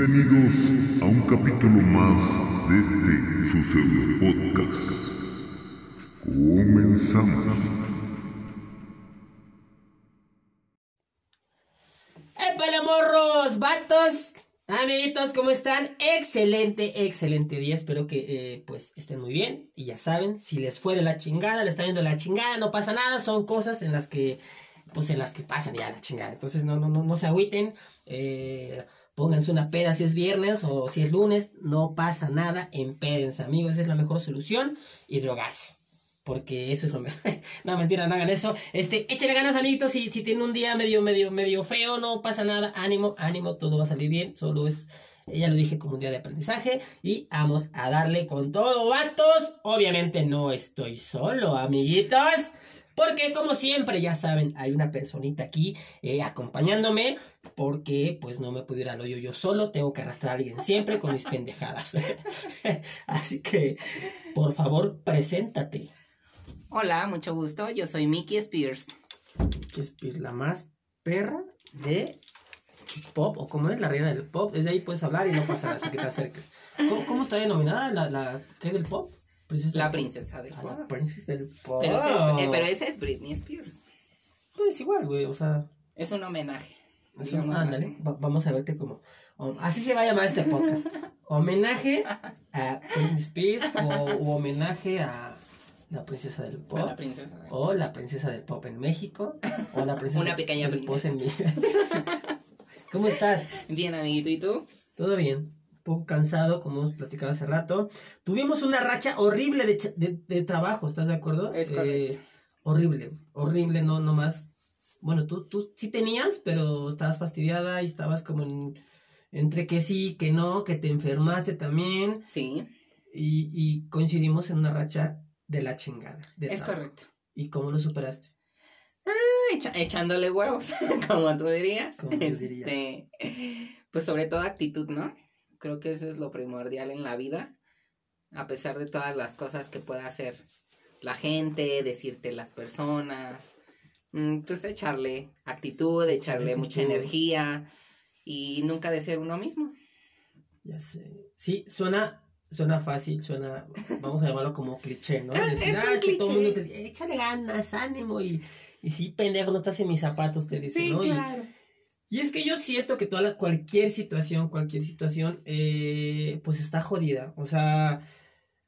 Bienvenidos a un capítulo más de este su pseudo podcast. Comenzamos. ¡Épale, morros! ¡Vatos! Amiguitos, ¿cómo están? Excelente, excelente día. Espero que eh, pues estén muy bien. Y ya saben, si les fue de la chingada, les está yendo de la chingada, no pasa nada. Son cosas en las que, pues en las que pasan ya la chingada. Entonces no, no, no, no se agüiten. Eh, pónganse una peda si es viernes o si es lunes. No pasa nada. Empédense, amigos. Esa es la mejor solución. Y drogarse. Porque eso es lo mejor. no, mentira, no hagan eso. Este, échenle ganas, amiguitos. Si, si tienen un día medio, medio, medio feo, no pasa nada. Ánimo, ánimo, todo va a salir bien. Solo es, ya lo dije, como un día de aprendizaje. Y vamos a darle con todo, vatos. Obviamente no estoy solo, amiguitos. Porque como siempre, ya saben, hay una personita aquí eh, acompañándome. Porque pues no me pudiera lo yo yo solo. Tengo que arrastrar a alguien siempre con mis pendejadas. Así que, por favor, preséntate. Hola, mucho gusto. Yo soy Mickey Spears. que es la más perra de pop, o como es la reina del pop, desde ahí puedes hablar y no pasa nada, así que te acerques. ¿Cómo, cómo está denominada la, la ¿qué del pop? Princesa La pop. princesa del Ah, pop. la princesa del pop. Pero, esa es, eh, pero esa es Britney Spears. Pues es igual, güey, o sea, Es un homenaje. es un- ándale, va- vamos a verte como, o- así se va a llamar este podcast, homenaje a Britney Spears o homenaje a la princesa del pop. A la princesa del O la princesa del pop en México. O la princesa Una pequeña del pop princesa. en mi- ¿Cómo estás? Bien, amiguito, ¿y tú? Todo bien. Poco cansado, como hemos platicado hace rato. Tuvimos una racha horrible de, de, de trabajo, ¿estás de acuerdo? Es correcto. horrible, horrible, no, no más. Bueno, tú, tú sí tenías, pero estabas fastidiada y estabas como en- entre que sí, que no, que te enfermaste también. Sí, Y, y coincidimos en una racha de la chingada. de es trabajo. correcto. ¿Y cómo lo superaste? Echa- echándole huevos, como tú dirías. Como yo diría. Este, pues sobre todo actitud, ¿no? Creo que eso es lo primordial en la vida. A pesar de todas las cosas que pueda hacer la gente, decirte las personas. mm, Pues echarle actitud, echarle mucha energía y nunca de ser uno mismo. Ya sé. Sí, suena, suena fácil, suena, vamos a llamarlo como cliché, ¿no? Ah, Decir, es ah, un que todo el cliché. mundo te dice, échale ganas, ánimo, y, y sí, pendejo, no estás en mis zapatos, te dice, ¿no? Y- Y, es que yo siento que toda la- cualquier situación, cualquier situación, eh, pues está jodida. O sea,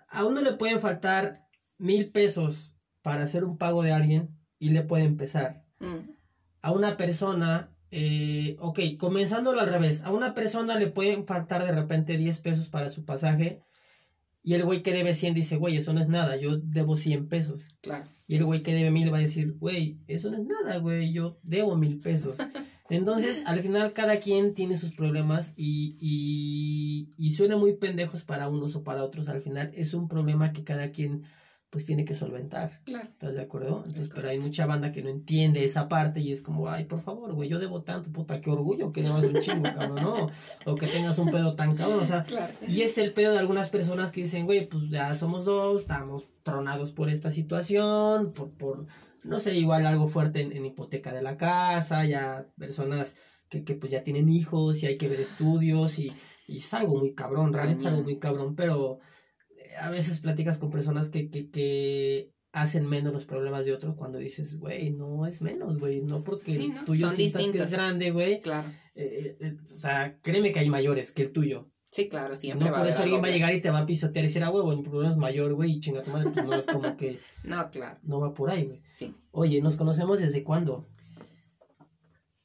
a uno le pueden faltar mil pesos para hacer un pago de alguien y le puede empezar. Mm, a una persona, eh, ok, comenzándolo al revés, a una persona le pueden faltar de repente 10 pesos para su pasaje y el güey que debe 100 dice, güey, eso no es nada, yo debo 100 pesos. claro. Y el güey que debe 1000 va a decir, güey, eso no es nada, güey, yo debo mil pesos. Entonces, al final cada quien tiene sus problemas y, y, y suena muy pendejos para unos o para otros. Al final es un problema que cada quien pues tiene que solventar. Claro. ¿Estás de acuerdo? Entonces, Es pero hay mucha banda que no entiende esa parte y es como, ay, por favor, güey, yo debo tanto, puta, qué orgullo que debas un chingo, cabrón, ¿no? O que tengas un pedo tan cabrón, o sea, Claro. y es el pedo de algunas personas que dicen, güey, pues ya somos dos, estamos tronados por esta situación, por, por no sé, igual algo fuerte en, en hipoteca de la casa, ya personas que, que pues ya tienen hijos y hay que ver estudios y, y es algo muy cabrón, realmente es algo muy cabrón, pero eh, a veces platicas con personas que, que, que hacen menos los problemas de otros cuando dices, güey, no es menos, güey, no porque Sí, el tuyo sientas que es grande, güey, Claro. eh, eh, o sea, créeme que hay mayores que el tuyo. Sí, claro, siempre No va por eso alguien va a llegar y te va a pisotear y decir, ah, huevo, mi problema es mayor, güey, y chinga tu madre, pues no es como que No, claro. no va por ahí, güey. Sí. Oye, ¿nos conocemos desde cuándo?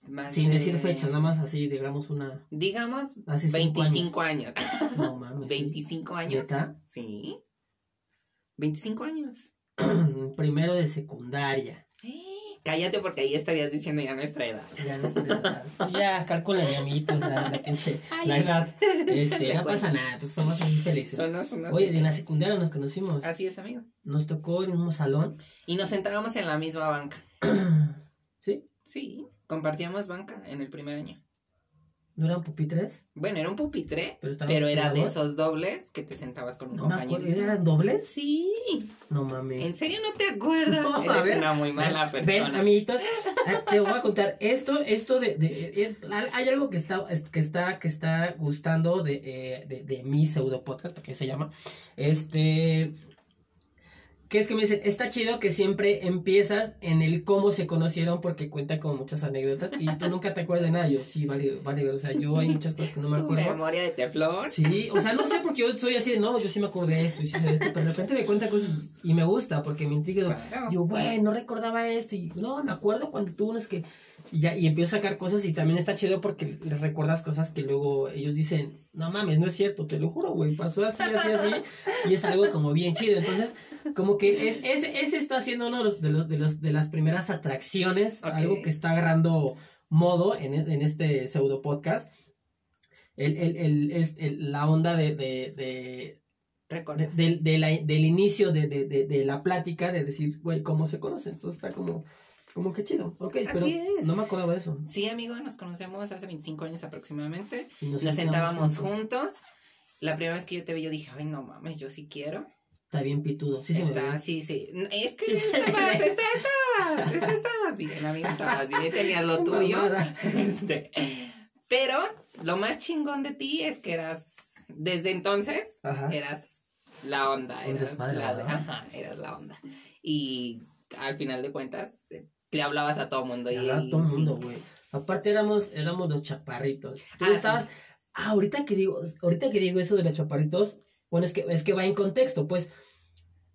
Más Sin de- decir fecha, nada más así, digamos una... Digamos, Hace cinco 25 años. No mames. ¿sí? 25 años. ¿Neta? Sí. 25 años. Primero de secundaria. Cállate porque ahí estarías diciendo ya nuestra edad. Ya, no estoy- ya calcula mi amiguito, sea, la pinche, Ay, la edad. Este, no pasa nada, pues somos muy felices. Unos- Oye, en la secundaria nos conocimos. Así es, amigo. Nos tocó en un salón. Y nos sentábamos en la misma banca. ¿Sí? Sí, compartíamos banca en el primer año. ¿No eran pupitres? Bueno, era un pupitre, Pero era de esos dobles que te sentabas con un No me compañero. ¿Eran dobles? Sí. No mames. ¿En serio no te acuerdas? No, a Eres ver. una muy mala Ven, persona. amiguitos, Ah, Te voy a contar esto, esto de, de- eh, hay algo que está, es- que está, que está gustando de, eh, de, de mi pseudo podcast, porque se llama, este, que es que me dicen, está chido que siempre empiezas en el cómo se conocieron porque cuenta con muchas anécdotas y tú nunca te acuerdas de nada, yo sí, vale, vale, o sea, yo hay muchas cosas que no me Tu acuerdo. memoria de teflón. Sí, o sea, no sé porque yo soy así de, no, yo sí me acuerdo de esto y sí sé de esto, pero de repente me cuenta cosas y me gusta porque me intriga. Claro. Yo, güey, no recordaba esto y no, me acuerdo cuando tú unos que y ya y empiezo a sacar cosas y también está chido porque les recuerdas cosas que luego ellos dicen, no mames, no es cierto, te lo juro, güey, pasó así, así, así y es algo como bien chido. Entonces, como que es, ese, ese está siendo uno de los, de los, de los, de las primeras atracciones, algo que está agarrando modo en, en este pseudo podcast. El, el, el, es, el- la onda de, de, de, de- del- de la- del inicio de, de, la plática, de decir, güey, cómo se conocen. Entonces está como, como que chido. Ok, pero Así es. no me acordaba de eso. Sí, amigo, nos conocemos hace 25 años aproximadamente. Y Nos sentábamos juntos. La primera vez que yo te vi, yo dije, ay, no mames, yo sí quiero. Está bien pitudo. Sí, me Está, sí, sí. Es que Sí, estabas, está- estabas, estabas bien, amigo, estabas bien, tenías lo tuyo. Este, pero lo más chingón de ti es que eras, desde entonces, Ajá. eras la onda, eras la, ¿verdad? ajá, eras la onda. Y al final de cuentas, eh, le hablabas a todo mundo. Y, hablaba todo mundo, güey. Aparte éramos, éramos los chaparritos. Tú Ah, estabas. Ah, ahorita que digo, ahorita que digo eso de los chaparritos, bueno, es que, es que va en contexto, pues.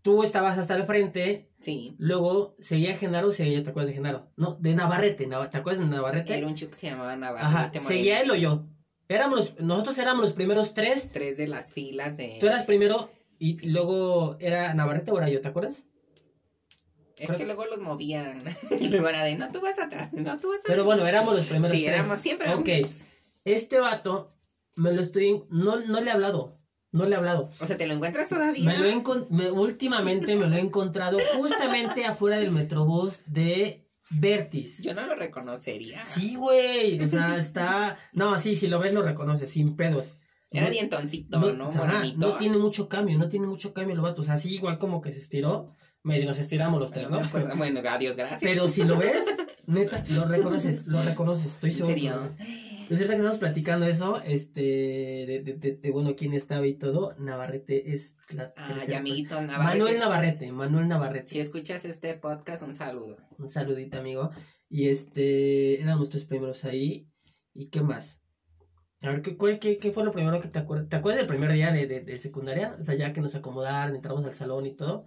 Tú estabas hasta el frente, Sí, luego seguía Genaro, seguía, ¿te acuerdas de Genaro? No, de Navarrete, Nav- ¿te acuerdas de Navarrete? era un chico que se llamaba Navarrete. Ajá, Moreno. seguía él o yo. Éramos nosotros éramos los primeros tres. Tres de las filas de... Tú eras primero y luego era Navarrete o era yo, ¿te acuerdas? Es que luego los movían. y luego era de, no, tú vas atrás, no, tú vas atrás. Pero bueno, éramos los primeros sí, tres. éramos siempre Ok. Este vato me lo estoy no no le he hablado. No le he hablado. O sea, ¿te lo encuentras todavía? Me lo he me- últimamente me lo he encontrado justamente afuera del metrobús de Vertis. Yo no lo reconocería. Sí, güey. O sea, está. No, sí, si lo ves lo reconoces, sin pedos. Era No- dientoncito, no, ¿no? ajá, no tiene mucho cambio, no tiene mucho cambio el vato. O sea, sí, igual como que se estiró. Medio nos estiramos los tres, No. Bueno, adiós, gracias. Pero si lo ves, neta, lo reconoces, lo reconoces, estoy ¿En seguro. serio? Entonces, ahorita que estamos platicando eso, este, de, de, de- de, bueno, quién estaba y todo, Navarrete es la tercera amiguito. Navarrete. Manuel Navarrete, Manuel Navarrete. Si escuchas este podcast, un saludo. Un saludito, amigo. Y este, eran nuestros primeros ahí. ¿Y qué más? A ver, ¿qué, qué, qué fue lo primero que te acuerdas? ¿Te acuerdas del primer día de, de, de secundaria? O sea, ya que nos acomodaron, entramos al salón y todo.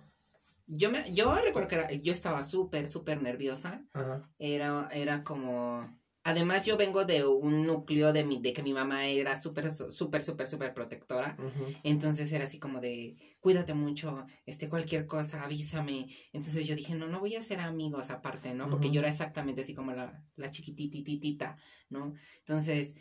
Yo me, yo recuerdo que era- yo estaba súper, súper nerviosa. Ajá. Era, era como. Además, yo vengo de un núcleo de mi, de que mi mamá era súper, súper, súper, súper protectora. Entonces era así como de, cuídate mucho, este, cualquier cosa, avísame. Entonces yo dije, no, no voy a ser amigos aparte, ¿no? Porque yo era exactamente así como la, la chiquitititita, ¿no? Entonces,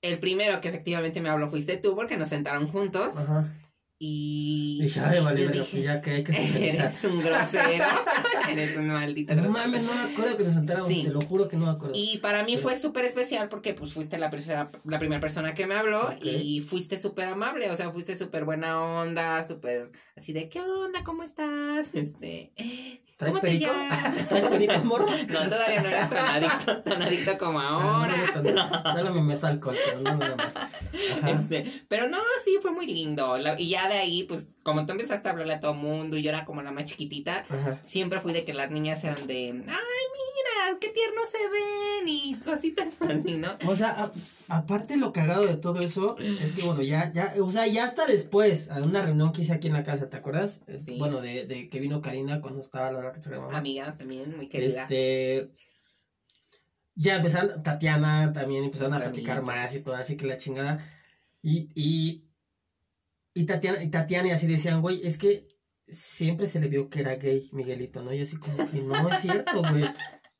el primero que efectivamente me habló fuiste tú porque nos sentaron juntos Ajá. Y... Dije, ay, vale, yo verga, dije, ya que hay que socializar. eres un grosero, eres un maldito No grosero. mames, no me acuerdo que nos sentáramos, Sí. te lo juro que no me acuerdo. Y para mí Pero- fue súper especial porque pues fuiste la, persona, la primera persona que me habló y fuiste súper amable, o sea, fuiste súper buena onda, súper así de, ¿qué onda? ¿Cómo estás? Este, ¿Traes ¿cómo te perico? llamas?" ¿Traes perico, morro? No, todavía no eras tan adicto, tan adicto como ahora. Ah, No, no, solo me meto alcohol, pero no nada más. Este, pero no, sí, fue muy lindo. Y ya de ahí, pues, como tú empezaste a hablarle a todo mundo y yo era como la más chiquitita, Ajá. siempre fui de que las niñas eran de, ay, mira, qué tiernos se ven y cositas así, ¿no? O sea, a- aparte lo cagado de todo eso es que, bueno, ya, ya, o sea, ya hasta después, a una reunión que hice aquí en la casa, ¿te acuerdas? Sí. Bueno, de, de que vino Karina cuando estaba la hora que se llamaba. Amiga también, muy querida. Este. Ya empezaron, Tatiana también empezaron a platicar más y todo, así que la chingada. Y, y, y Tatiana, y Tatiana y así decían, güey, es que siempre se le vio que era gay, Miguelito, ¿no? Y así como que no es cierto, güey.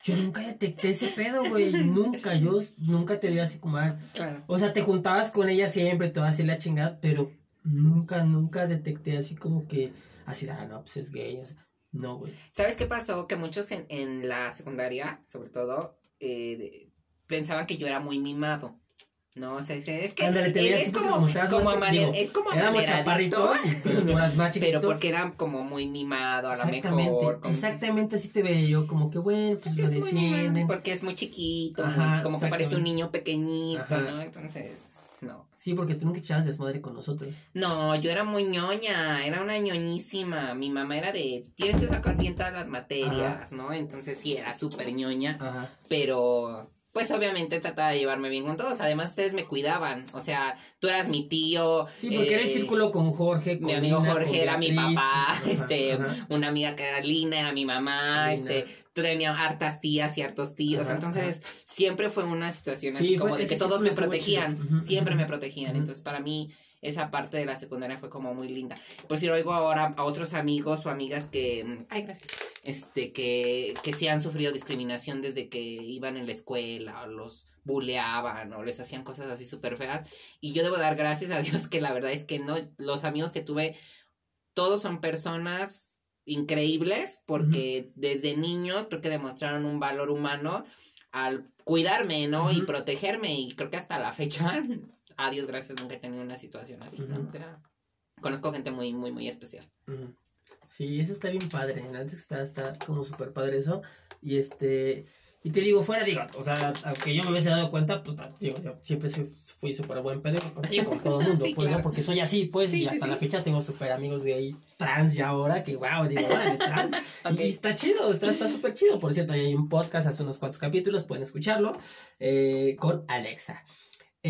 Yo nunca detecté ese pedo, güey. Nunca, yo nunca te vi así como. ah, Claro. O sea, te juntabas con ella siempre, te así la chingada, pero nunca, nunca detecté así como que. Así, ah, no, pues es gay. o sea, no, güey. ¿Sabes qué pasó? Que muchos en, en la secundaria, sobre todo, eh, pensaban que yo era muy mimado, No, o sea, es que Ándale, te él veías es como, como estabas como más- digo, es como Éramos chaparritos, pero más chiquito. pero porque era como muy mimado a lo mejor. como- exactamente así te veía yo, como que bueno, pues Porque lo es muy mimado, defienden. porque es muy chiquito, muy- como que parece un niño pequeñito, Ajá. ¿no? Entonces, no. Sí, porque tú nunca echabas desmadre con nosotros. No, yo era muy ñoña, era una ñoñísima. Mi mamá era de, tienes que sacar bien todas las materias, ¿no? Entonces sí, era súper ñoña, Ajá. pero pues obviamente trataba de llevarme bien con todos. Además, ustedes me cuidaban, o sea, tú eras mi tío. Sí, porque era el eh, círculo con Jorge, con Mi amigo Lina, Jorge era mi papá, ajá, este, ajá. una amiga que era mi mamá, Lina. este, tenía hartas tías y hartos tíos, Ajá, entonces siempre fue una situación Sí, así como de que todos me protegían, siempre me protegían, entonces para mí esa parte de la secundaria fue como muy linda. Por si oigo ahora a otros amigos o amigas que, mm, ay, gracias, este, que, que sí han sufrido discriminación desde que iban en la escuela, o los buleaban o les hacían cosas así súper feas. Y yo debo dar gracias a Dios que la verdad es que no, los amigos que tuve, todos son personas increíbles porque desde niños creo que demostraron un valor humano al cuidarme, ¿no? Y protegerme y creo que hasta la fecha, a Dios gracias, nunca he tenido una situación así, ¿no? O sea, conozco gente muy, muy, muy especial. Sí, eso está bien padre. Antes está, está como súper padre eso. Y este. Y te digo, fuera, digo, o sea, aunque yo me hubiese dado cuenta, pues digo, yo siempre fui súper buen pedo contigo, con todo el mundo, Sí, pues. Porque soy así, pues, Sí, y hasta sí. la fecha tengo súper amigos de ahí trans ya ahora, que wow, digo, órale, trans. Y está chido, está está súper chido. Por cierto, hay un podcast hace unos cuantos capítulos, pueden escucharlo, eh, con Alexa.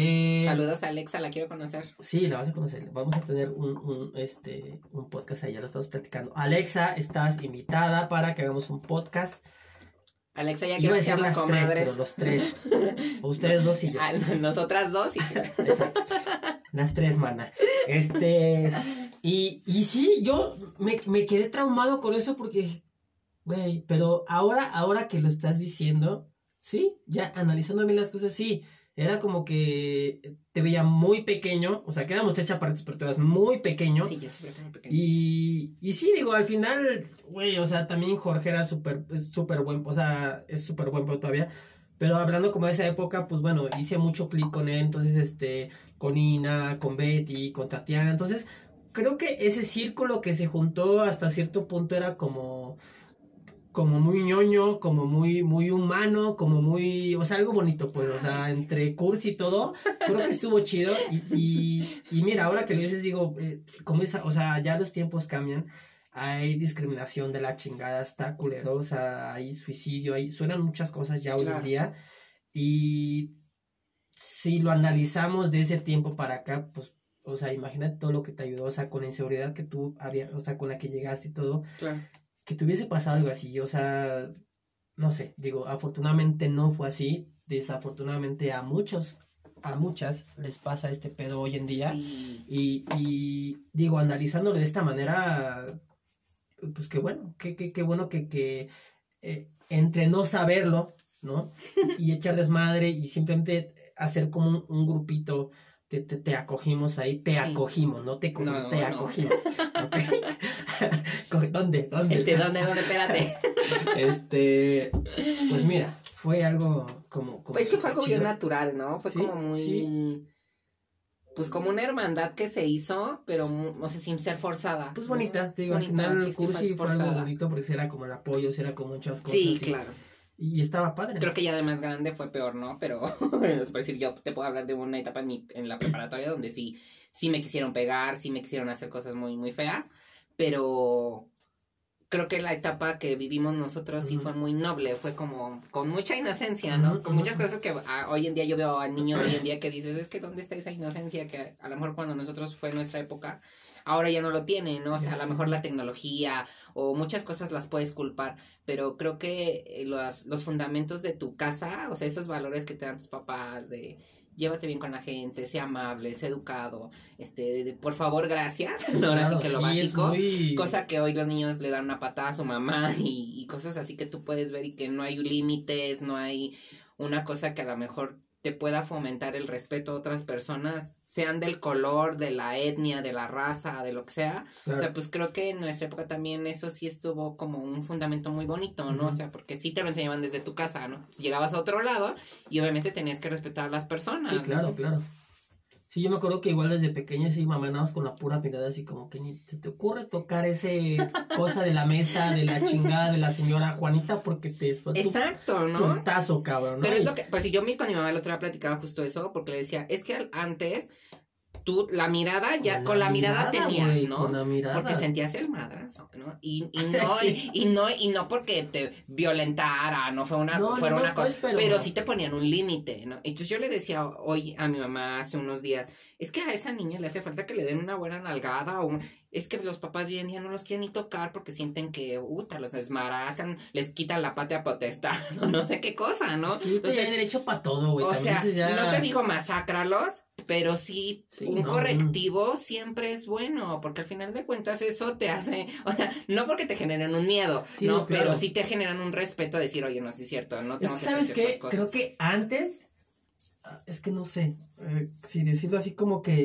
Eh, Saludos a Alexa, la quiero conocer. Sí, la vas a conocer. Vamos a tener un, un, este, un podcast ahí, ya lo estamos platicando. Alexa, estás invitada para que hagamos un podcast. Alexa, ya Iba a quiero decir ser las tres, pero los tres. O ustedes dos y yo. Ah, nosotras dos y Exacto. Las tres, mana. Este. Y, y sí, yo me, me quedé traumado con eso porque, güey, pero ahora, ahora que lo estás diciendo, sí, ya analizando bien las cosas, sí. Era como que te veía muy pequeño, o sea, que éramos tres chaparritos, pero te veías muy pequeño. Sí, yo siempre tengo pequeño. Y, y sí, digo, al final, güey, o sea, también Jorge era súper, súper buen, o sea, es súper buen pero todavía. Pero hablando como de esa época, pues bueno, hice mucho clic con él, entonces, este, con Ina, con Betty, con Tatiana. Entonces, creo que ese círculo que se juntó hasta cierto punto era como, como muy ñoño, como muy, muy humano, como muy, o sea, algo bonito, pues, o sea, entre cursi y todo, creo que estuvo chido. Y, y, y mira, ahora que lo dices, digo, eh, como esa, o sea, ya los tiempos cambian. Hay discriminación de la chingada, está culerosa, hay suicidio, hay, suenan muchas cosas ya hoy en día. Y si lo analizamos de ese tiempo para acá, pues, o sea, imagínate todo lo que te ayudó, o sea, con la inseguridad que tú había, o sea, con la que llegaste y todo, Claro. Que te hubiese pasado algo así, o sea, no sé, digo, afortunadamente no fue así, desafortunadamente a muchos, a muchas les pasa este pedo hoy en día. Sí. Y, y digo, analizándolo de esta manera, pues qué bueno, qué, qué, qué bueno que, que eh, entre no saberlo, ¿no? Y echar desmadre y simplemente hacer como un, un grupito, te, te, te acogimos ahí, te acogimos, no te No, te no. acogimos. ¿Dónde? ¿Dónde? Este, ¿dónde, dónde? Espérate. Este, pues mira, fue algo como... como Pues que fue algo bien natural, ¿no? Fue Sí, como muy... sí. Pues como una hermandad que se hizo, pero, mu- o sea, sin ser forzada. Pues ¿no? bonita, te digo, al Bonita, final sí, el fue algo bonito porque era como el apoyo, era como muchas cosas. Sí, claro. Y estaba padre. Creo que ya de más grande fue peor, ¿no? Pero, es por decir, yo te puedo hablar de una etapa en, mi- en la preparatoria donde sí, sí me quisieron pegar, sí me quisieron hacer cosas muy, muy feas, pero creo que la etapa que vivimos nosotros sí fue muy noble, fue como con mucha inocencia, ¿no? Con muchas cosas que hoy en día yo veo a niños hoy en día que dices, es que ¿dónde está esa inocencia que a lo mejor cuando nosotros fue nuestra época, ahora ya no lo tiene, ¿no? O sea, a lo mejor la tecnología o muchas cosas las puedes culpar, pero creo que eh, los, los fundamentos de tu casa, o sea, esos valores que te dan tus papás de llévate bien con la gente, sea amable, sea educado, este, de- por favor, gracias, ¿no? ahora sí Claro, que lo sí, básico, muy- cosa que hoy los niños le dan una patada a su mamá y, y cosas así que tú puedes ver y que no hay límites, no hay una cosa que a lo mejor te pueda fomentar el respeto a otras personas, sean del color, de la etnia, de la raza, de lo que sea. O sea, pues creo que en nuestra época también eso sí estuvo como un fundamento muy bonito, ¿no? O sea, porque sí te lo enseñaban desde tu casa, ¿no? Si llegabas a otro lado y obviamente tenías que respetar a las personas. Sí, claro, claro. Sí, yo me acuerdo que igual desde pequeño sí mamá con la pura mirada así como que ni se te ocurre tocar ese cosa de la mesa de la chingada de la señora Juanita porque te Exacto, ¿no? Puntazo, cabrón, ¿no? Pero es lo que, pues si yo con mi mamá el otro día platicaba justo eso porque le decía, es que antes tú la mirada ya con la, mirada, tenías, ¿no? Con la mirada. Porque sentías el madrazo, ¿no? Y, y no y, no y no porque te violentara, no fue una fuera una cosa, pues, pero, sí te ponían un límite, ¿no? Entonces yo le decía hoy a mi mamá hace unos días, es que a esa niña le hace falta que le den una buena nalgada o es que los papás hoy en día no los quieren ni tocar porque sienten que uta, los desmarajan, les quitan la patria potestad, no, no sé qué cosa, ¿no? Sí, Entonces, derecho para todo, güey. O sea, no te digo masácralos, pero sí, un correctivo siempre es bueno, porque al final de cuentas eso te hace, o sea, no porque te generen un miedo, no, pero sí te generan un respeto a decir, oye, no, sí es cierto, no tengo que ¿Sabes qué? Creo que antes es que no sé, eh, si decirlo así como que,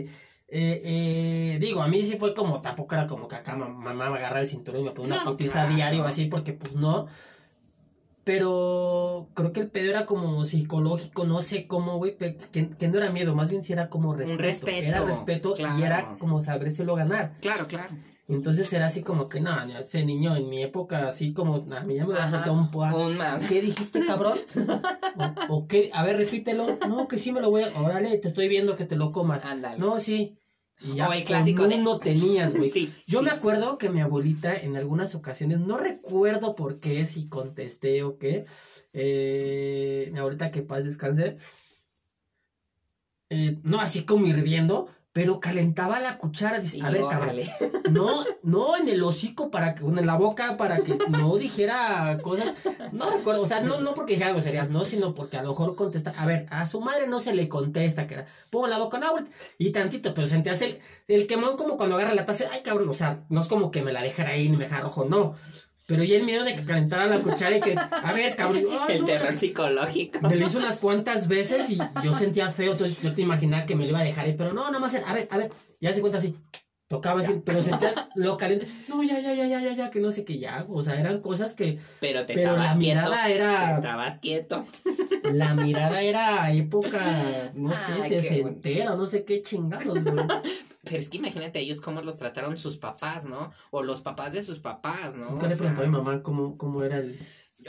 eh, eh, digo, a mí sí fue como, tampoco era como que acá mamá me agarra el cinturón y me pone una putiza diario así, porque pues no. Pero creo que el pedo era como psicológico, no sé cómo, güey, que, no era miedo, más bien si era como respeto. Un respeto. Era respeto y era como sabérselo ganar. Claro, claro. Entonces era así como que, no, ese niño en mi época, así como, a mí ya me va a un poa. ¿Qué dijiste, cabrón? o, qué? A ver, repítelo. No, que sí me lo voy a. Órale, te estoy viendo que te lo comas. Ándale. No, sí. Y ya o el clásico de... no tenías, güey. Sí, Yo me acuerdo que mi abuelita en algunas ocasiones, no recuerdo por qué, si contesté o qué, eh, mi abuelita que paz descanse, eh, no así como hirviendo, pero calentaba la cuchara, dice, a ver, cabrón, no, no en el hocico para que, en la boca para que no dijera cosas, no recuerdo, o sea, no, no porque dijera groserías, no, sino porque a lo mejor contesta, a ver, a su madre no se le contesta, que era, pongo la boca, no, y tantito, pero sentías el, el quemón como cuando agarra la taza, ay, cabrón, o sea, no es como que me la dejara ahí ni me dejara rojo, no, pero ya el miedo de que calentara la cuchara y que, a ver, cabrón. el terror psicológico. Me lo hizo unas cuantas veces y yo sentía feo, entonces yo te imaginaba que me lo iba a dejar ahí, pero no, nada más, a ver, a ver, ya se cuenta así. Tocaba así, pero sentías lo caliente. No, ya, ya, ya, ya, ya, ya, que no sé qué ya. O sea, eran cosas que. Pero te pero la mirada era. estabas quieto. La mirada era época, no sé, se entera, no sé qué chingados, güey. Pero es que imagínate ellos cómo los trataron sus papás, ¿no? O los papás de sus papás, ¿no? ¿Qué le preguntó a mi mamá cómo, cómo era el,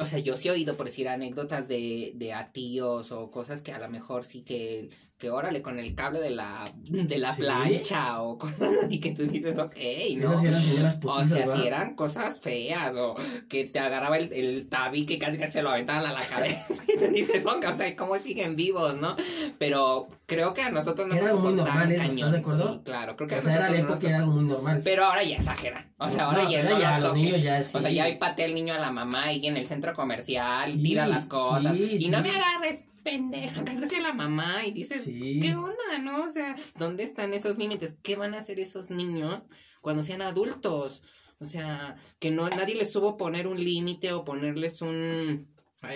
o sea, yo sí he oído, por decir, anécdotas de, de a tíos o cosas que a lo mejor sí que, que órale, con el cable de la, de la plancha o cosas así que tú dices, ok, ¿no? o sea, si eran cosas feas o que te agarraba el, el tabique y casi que se lo aventaban a la cabeza y tú dices, o sea, ¿cómo siguen vivos, no? Pero creo que a nosotros no era algo muy normal eso, ¿estás de acuerdo? claro, creo que o sea, era la época era algo muy normal. Pero ahora ya exageran. O sea, ahora ya, no ya los niños ya sí. O sea, ya hay patea el niño a la mamá y en el centro comercial tira las cosas. y no me agarres, pendeja, casi a la mamá y dices, ¿qué onda, no? O sea, ¿dónde están esos límites? ¿Qué van a hacer esos niños cuando sean adultos? O sea, que no nadie les supo poner un límite o ponerles un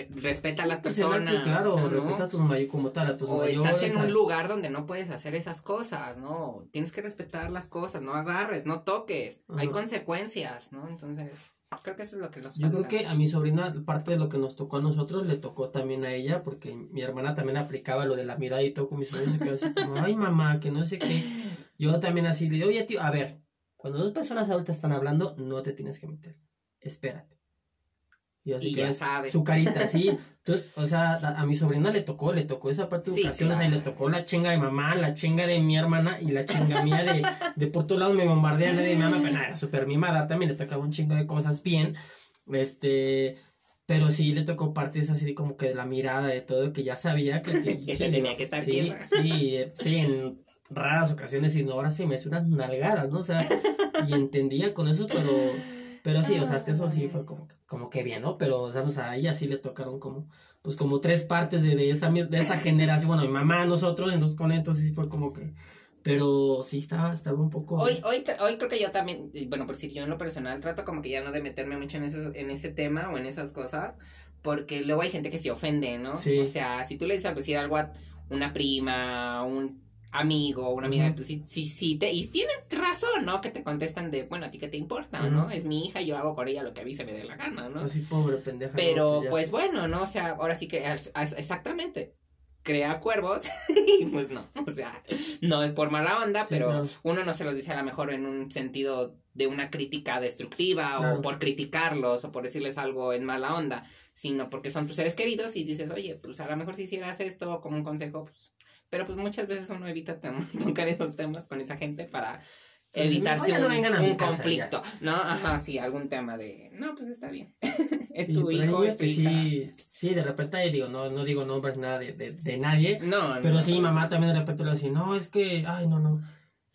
respeta a las personas. claro, respeta a tus mayores como tal, a tus o estás en un lugar donde no puedes hacer esas cosas, ¿no? Tienes que respetar las cosas, no agarres, no toques, hay consecuencias, ¿no? Entonces, creo que eso es lo que los Yo creo que a mi sobrina, parte de lo que nos tocó a nosotros, le tocó también a ella, porque mi hermana también aplicaba lo de la mirada y todo con mi sobrina, se quedó así como, ay mamá, que no sé qué. Yo también así le digo, oye tío, a ver, cuando dos personas adultas están hablando, no te tienes que meter, espérate y, ya sabe. Su carita, sí. Entonces, o sea, a, mi sobrina le tocó, le tocó esa parte de educación, o sea, y le tocó la chinga de mamá, la chinga de mi hermana y la chinga mía de, de por todos lados me bombardean de mi mamá, pero nada, era súper mimada, también le tocaba un chingo de cosas bien, este, pero sí le tocó partes así como que de la mirada, de todo, que ya sabía que... que, se tenía que estar sí, Sí, sí, en raras ocasiones, y no, ahora sí me hace unas nalgadas, ¿no? O sea, y entendía con eso, pero pero sí, o sea, hasta eso sí fue como, como que bien, ¿no? Pero, o sea, a ella sí le tocaron como, pues como tres partes de, de esa, de esa generación, bueno, mi mamá, nosotros, entonces con entonces sí fue como que, pero sí estaba, estaba un poco... Hoy, hoy, hoy creo que yo también, bueno, por si yo en lo personal trato como que ya no de meterme mucho en ese, en ese tema o en esas cosas, porque luego hay gente que se ofende, ¿no? Sí. O sea, si tú le dices a decir algo a una prima, un amigo, una amiga, Ujú. pues sí, sí, sí, te, y tienen razón, ¿no? Que te contestan de, bueno, a ti qué te importa, ¿no? Es mi hija, yo hago con ella lo que a mí se me dé la gana, ¿no? Así, pobre pendeja. Pero no, ya. pues bueno, ¿no? O sea, ahora sí que al- al- exactamente. Crea cuervos y pues no, o sea, no es por mala onda, Sí, pero claro. uno no se los dice a lo mejor en un sentido de una crítica destructiva Claro. o por criticarlos o por decirles algo en mala onda, sino porque son tus seres queridos y dices, oye, pues a lo mejor si hicieras esto como un consejo, pues, pero pues muchas veces uno evita tocar esos temas con esa gente para Sí, evitarse no un, vengan a un casa, conflicto, ¿no? Ajá, sí, algún tema de, no, pues está bien, es Sí, tu pero hay hijo, niños es tu que hija. sí, sí, de repente, digo, no, no digo nombres nada de, de, de nadie, No, pero no. sí, mi mamá también de repente le dice, no, es que, ay, no, no,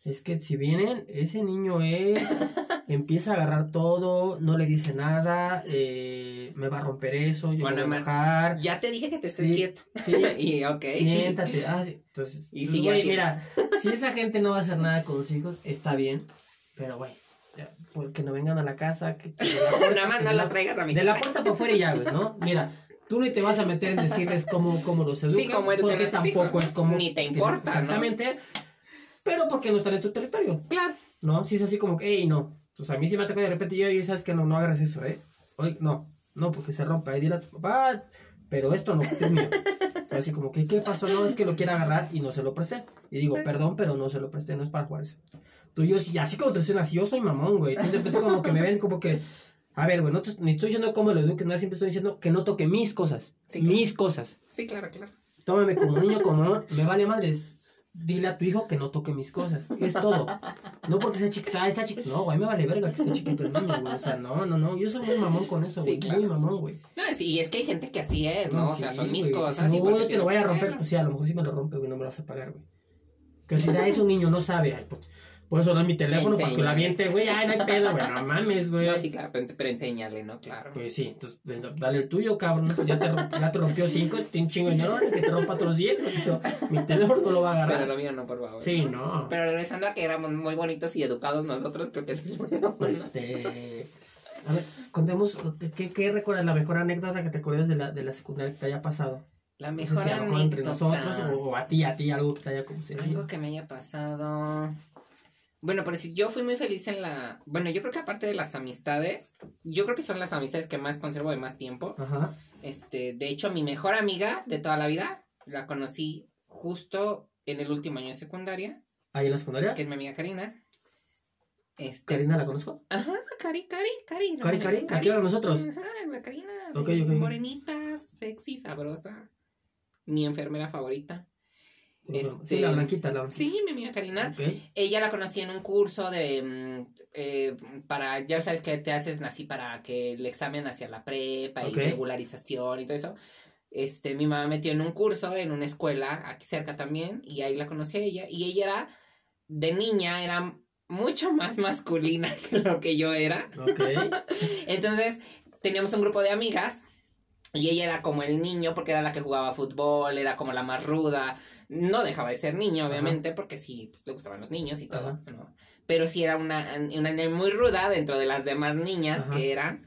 es que si vienen, ese niño es, empieza a agarrar todo, no le dice nada, eh, me va a romper eso, yo Bueno, me voy a enojar, Ya te dije que te estés Sí, quieto. sí, y ok. siéntate, ah, sí, entonces, Y pues, güey, mira, si esa gente no va a hacer nada con sus hijos, está bien, pero, güey, porque no vengan a la casa, que, que la puerta- Nada más no de la- las traigas a mi de la puerta para afuera y ya, güey, ¿no? Mira, tú ni te vas a meter en decirles cómo, cómo los educan, Sí, porque tampoco hijos, es como... ni te importa, ¿no? Pero porque no están en tu territorio, Claro. ¿no? Si es así como que, hey, no, pues a mí sí me ha tocado de repente yo, y sabes que no, no hagas eso, ¿eh? Hoy, no, no, porque se rompe, ahí dile a tu papá, pero esto no, es mío. Así como que, ¿qué pasó? No, es que lo quiere agarrar y no se lo presté. Y digo, perdón, pero no se lo presté, no es para jugar eso. Tú y yo, sí, así como te dicen así, yo soy mamón, güey. Entonces, de repente como que me ven como que, a ver, güey, no te- ni estoy diciendo cómo lo eduques, nada, siempre estoy diciendo que no toque mis cosas. Sí, claro. mis cosas. Sí, claro, claro. Tómame como niño, como me vale madres. Dile a tu hijo que no toque mis cosas. Es todo. No porque sea chiquita, está chiquito. No, güey, me vale verga que esté chiquito el niño, güey. O sea, no, no, no. Yo soy muy mamón con eso, Sí, güey. claro. Muy mamón, güey. No, sí, y es que hay gente que así es, ¿no? o sea, sí, son mis güey. cosas. Si no, yo te lo voy a romper, pues sí, a lo mejor sí me lo rompe, güey. No me lo vas a pagar, güey. Que si ya es un niño, no sabe. Ay, pues, por eso no es mi teléfono, para que lo aviente, güey. Ay, no hay pedo, güey. No mames, güey. No, sí, claro, pero, pero enséñale, ¿no? Claro. Pues sí, entonces pues, dale el tuyo, cabrón. Pues ya te, romp- ya te rompió cinco, tiene un chingo de dinero, que te rompa otros diez. güey, pero Mi teléfono no lo va a Pero agarrar. lo mío no, por favor. Sí, no. Pero regresando a que éramos muy bonitos y educados nosotros, creo que es el bueno. ¿no? Este. A ver, contemos, ¿qué- ¿qué, recuerdas? La mejor anécdota que te acuerdas de la, de la secundaria que te haya pasado. La No sé mejor si a mejor entre anécdota. nosotros o, o a ti, a ti, algo que te haya sucedido. Algo que me haya pasado. Bueno, pero si yo fui muy feliz en la. Bueno, yo creo que aparte de las amistades, yo creo que son las amistades que más conservo de más tiempo. Ajá. Este, de hecho, mi mejor amiga de toda la vida la conocí justo en el último año de secundaria, Ahí en la secundaria. que es mi amiga Karina. Este, Karina la conozco. Ajá, Cari, Cari, Cari. Cari, Cari, aquí va con nosotros. Ajá, la Karina. Ok, ok. Morenita, sexy, sabrosa. Mi enfermera favorita. Este- Sí, la blanquita, la blanquita. Sí, mi amiga Karina. Ok. Ella la conocí en un curso de mm, eh, para, ya sabes que te haces así para que el examen hacia la prepa Ok. y regularización y todo eso. Este, mi mamá metió en un curso en una escuela aquí cerca también y ahí la conocí a ella y ella era de niña era mucho más masculina que lo que yo era. Ok. Entonces, teníamos un grupo de amigas y ella era como el niño porque era la que jugaba fútbol, era como la más ruda. No dejaba de ser niño, obviamente, porque sí pues, le gustaban los niños y todo, Ajá. ¿no? Pero sí era una, una niña muy ruda dentro de las demás niñas Ajá. que eran.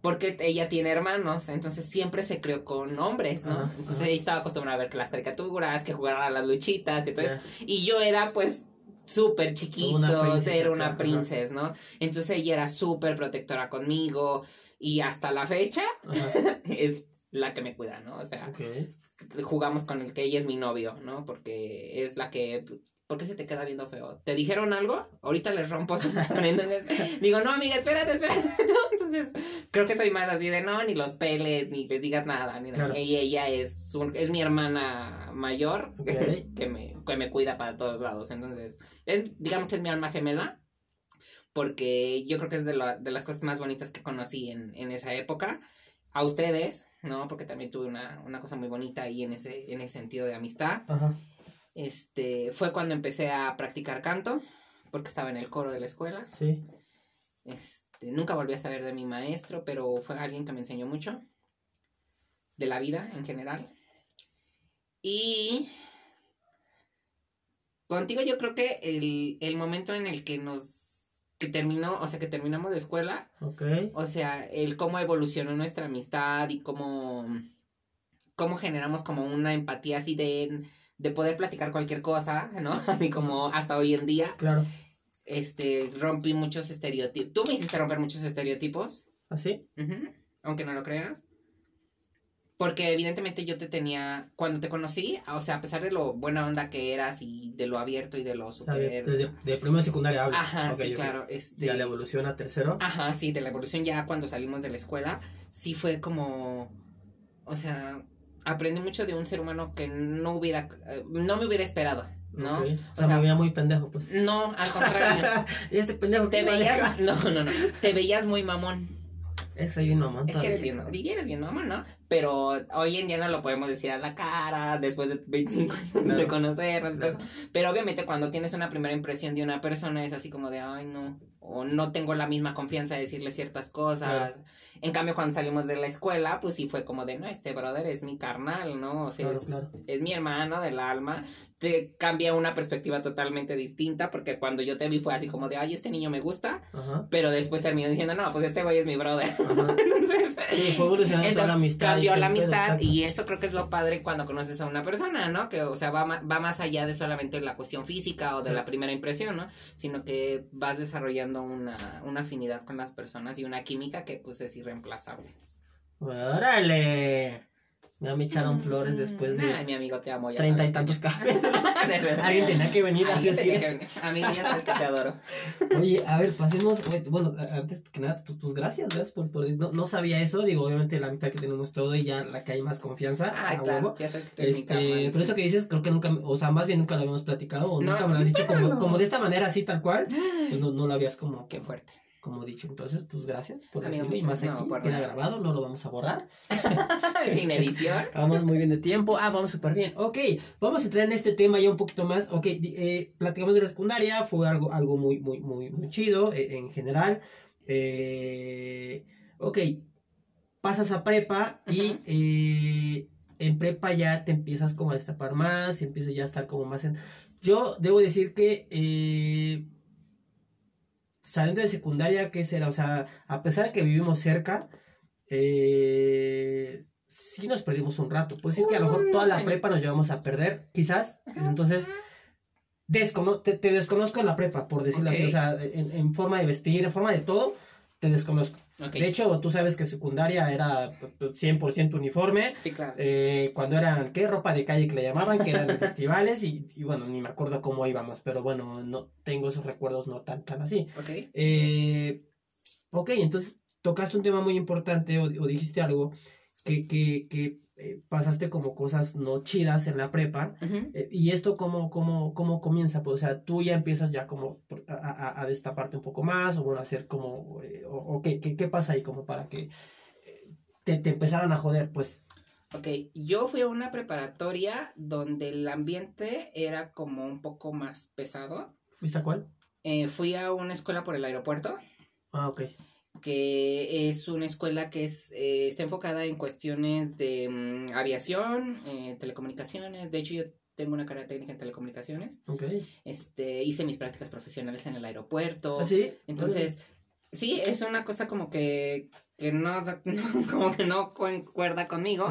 Porque ella tiene hermanos, entonces siempre se crió con hombres, ¿no? Ajá, entonces ajá. ella estaba acostumbrada a ver que las caricaturas, que jugaran a las luchitas, que todo eso. Ya. Y yo era, pues, súper chiquito, Una princesa era una ajá. princesa, ¿no? Entonces ella era súper protectora conmigo y hasta la fecha es la que me cuida, ¿no? O sea, jugamos con el que ella es mi novio, ¿no? Porque es la que... ¿Por qué se te queda viendo feo? ¿Te dijeron algo? Ahorita les rompo su. Entonces, digo, no, amiga, espérate, espérate, ¿no? Entonces, creo que soy más así de no, ni los peles, ni les digas nada, ni nada. Claro. Y ella es, un- es mi hermana mayor que, me, que me cuida para todos lados. Entonces, es, digamos que es mi alma gemela. Porque yo creo que es de, la- de las cosas más bonitas que conocí en, en esa época. A ustedes, ¿no? Porque también tuve una, una cosa muy bonita ahí en ese, en ese sentido de amistad. Ajá. Este, fue cuando empecé a practicar canto, porque estaba en el coro de la escuela. Sí. Este, nunca volví a saber de mi maestro, pero fue alguien que me enseñó mucho de la vida en general. Y contigo yo creo que el, el momento en el que nos que terminó, o sea, que terminamos de escuela, Ok. o sea, el cómo evolucionó nuestra amistad y cómo, cómo generamos como una empatía así de, de poder platicar cualquier cosa, ¿no? Así como hasta hoy en día, Claro. este, rompí muchos estereotipos. Tú me hiciste romper muchos estereotipos, ¿Así? ujú, aunque no lo creas. Porque evidentemente yo te tenía, cuando te conocí, o sea, a pesar de lo buena onda que eras y de lo abierto y de lo super... desde de primero secundaria habla. Ajá, sí, claro. Este... Ya la evolución a tercero. Ajá, sí, de la evolución ya cuando salimos de la escuela, sí fue como, o sea, aprendí mucho de un ser humano que no hubiera, eh, no me hubiera esperado, ¿no? Ok. O, O sea, me veía muy pendejo, pues. No, al contrario, y este pendejo te veías, no, no, no, te veías muy mamón, Ese soy un mamón. es que eres bien, eres bien mamón, ¿no? Pero hoy en día no lo podemos decir a la cara, después de 25 años Claro. de conocernos, Claro. pero obviamente cuando tienes una primera impresión de una persona es así como de, ay, no, o no tengo la misma confianza de decirle ciertas cosas. Claro. En cambio, cuando salimos de la escuela, pues sí fue como de, no, este brother es mi carnal, ¿no? O sea, es, es mi hermano del alma. Te cambia una perspectiva totalmente distinta, porque cuando yo te vi fue así como de, ay, este niño me gusta, Ajá. pero después terminó diciendo, no, pues este güey es mi brother. Entonces, Sí, fue evolucionando toda entonces, la amistad. Cambió la amistad y eso creo que es lo padre cuando conoces a una persona, ¿no? Que, o sea, va, va más allá de solamente la cuestión física o de Sí. la primera impresión, ¿no? Sino que vas desarrollando una, una afinidad con las personas y una química que, pues, es irreemplazable. ¡Órale! Ya me echaron flores después de mi amigo, te amo. treinta y tantos cafés. Alguien tenía que venir a decir tenía que. Amigo, ya sabes que te adoro. Oye, a ver, pasemos. oye, Bueno, a- antes que nada, pues, pues gracias, gracias por, por- no, no sabía eso. Digo, obviamente la amistad que tenemos todo y ya la que hay más confianza. Ay, a claro, ya sabes que Este, pero esto que dices, creo que nunca, o sea, más bien nunca lo habíamos platicado, o No, nunca me lo has dicho como, no. como de esta manera, así tal cual, pues no, no lo habías como, Qué fuerte. Como dicho. Entonces, pues gracias por Amigo, decirlo. Y más no, aquí, queda nada. grabado, no lo vamos a borrar. Sin edición. Vamos muy bien de tiempo. Ah, vamos súper bien. Ok, vamos a entrar en este tema ya un poquito más. Ok, eh, platicamos de la secundaria, fue algo, algo muy, muy, muy, muy chido eh, en general. Eh, ok, pasas a prepa y Ujú. eh, en prepa ya te empiezas como a destapar más, empiezas ya a estar como más en... Yo debo decir que eh, saliendo de secundaria, ¿qué será? O sea, a pesar de que vivimos cerca, eh, sí nos perdimos un rato. Puede decir que a lo mejor toda la prepa nos llevamos a perder, quizás. Entonces, descono- te, te desconozco en la prepa, por decirlo así. O sea, en, en forma de vestir, en forma de todo, te desconozco. De hecho, tú sabes que secundaria era pues, 100% uniforme. sí, claro. Eh, cuando eran, ¿qué? Ropa de calle que le llamaban, que eran festivales y, y bueno, ni me acuerdo cómo íbamos, pero bueno, no tengo esos recuerdos no tan, tan así. Ok. Eh, ok, entonces tocaste un tema muy importante o, o dijiste algo que, que, que eh, pasaste como cosas no chidas en la prepa. Eh, ¿Y esto cómo, cómo, cómo comienza? Pues, o sea, tú ya empiezas ya como a, a- a destaparte un poco más, o bueno, a hacer como, eh, o, o qué, qué, qué pasa ahí como para que te, te empezaran a joder, pues. Ok, yo fui a una preparatoria donde el ambiente era como un poco más pesado. ¿Fuiste a cuál? Fui a una escuela por el aeropuerto, Ah, ok. Que es una escuela que es, eh, está enfocada en cuestiones de mm, aviación, eh, telecomunicaciones. De hecho, yo tengo una carrera técnica en telecomunicaciones. Ok. Este, hice mis prácticas profesionales en el aeropuerto. ¿Ah, sí? Entonces, sí, es una cosa como que, que no, no- como que no concuerda conmigo.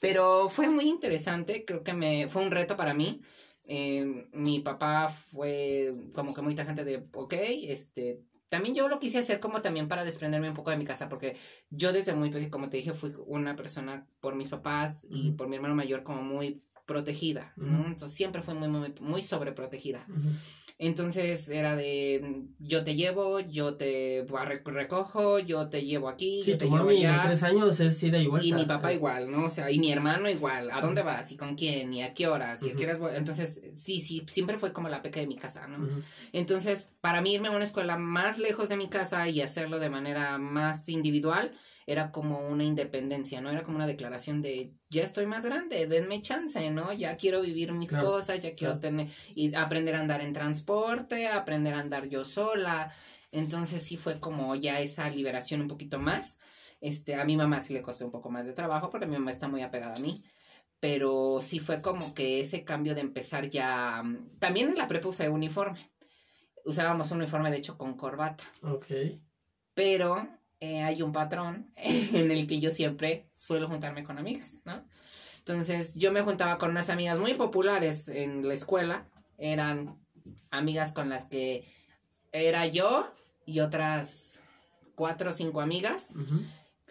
Pero fue muy interesante, creo que me fue un reto para mí. Eh, mi papá fue como que muy tajante de, ok, este, también yo lo quise hacer como también para desprenderme un poco de mi casa, porque yo desde muy pequeño, como te dije, fui una persona por mis papás y por mi hermano mayor como muy protegida. Entonces siempre fue muy, muy, muy sobreprotegida. Entonces era de, mm, yo te llevo, yo te recojo, yo te llevo aquí, Sí, yo te tu llevo mami en los allá. tres años es ida y vuelta. Y mi papá igual, ¿no? O sea, y mi hermano igual. ¿A dónde vas? ¿Y con quién? ¿Y a qué horas? ¿Y a qué horas voy? Entonces, sí, sí, siempre fue como la peca de mi casa, ¿no? Entonces, para mí irme a una escuela más lejos de mi casa y hacerlo de manera más individual era como una independencia, ¿no? Era como una declaración de, ya estoy más grande, denme chance, ¿no? Ya quiero vivir mis Claro, cosas, ya quiero claro. tener, y aprender a andar en transporte, aprender a andar yo sola. Entonces sí fue como ya esa liberación un poquito más. Este, a mi mamá sí le costó un poco más de trabajo porque mi mamá está muy apegada a mí. Pero sí fue como que ese cambio de empezar ya. También en la prepa usé uniforme. Usábamos un uniforme de hecho con corbata. Ok. Pero eh, hay un patrón en el que yo siempre suelo juntarme con amigas, ¿no? Entonces yo me juntaba con unas amigas muy populares en la escuela. Eran amigas con las que era yo y otras cuatro o cinco amigas.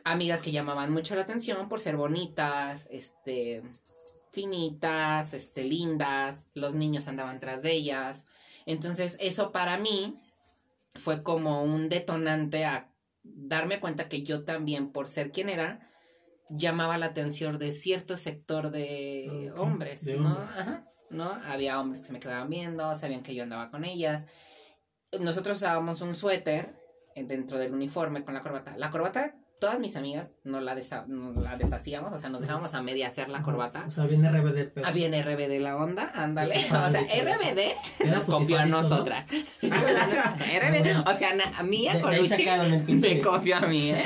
Amigas que llamaban mucho la atención por ser bonitas, este, finitas, este, lindas. Los niños andaban tras de ellas. Entonces eso para mí fue como un detonante a darme cuenta que yo también, por ser quien era, llamaba la atención de cierto sector de hombres, de ¿no? hombres. Ajá, ¿no? Había hombres que se me quedaban viendo, sabían que yo andaba con ellas. Nosotros usábamos un suéter eh, dentro del uniforme con la corbata. La corbata, todas mis amigas no la, desa- no la deshacíamos, o sea, nos dejábamos a media hacer la corbata. O sea, viene RBD el pedo. Ah, bien RBD la onda, ándale. O sea, RBD nos confió a nosotras. RBD, o sea, a mí a De- Colucci me confió a mí, ¿eh?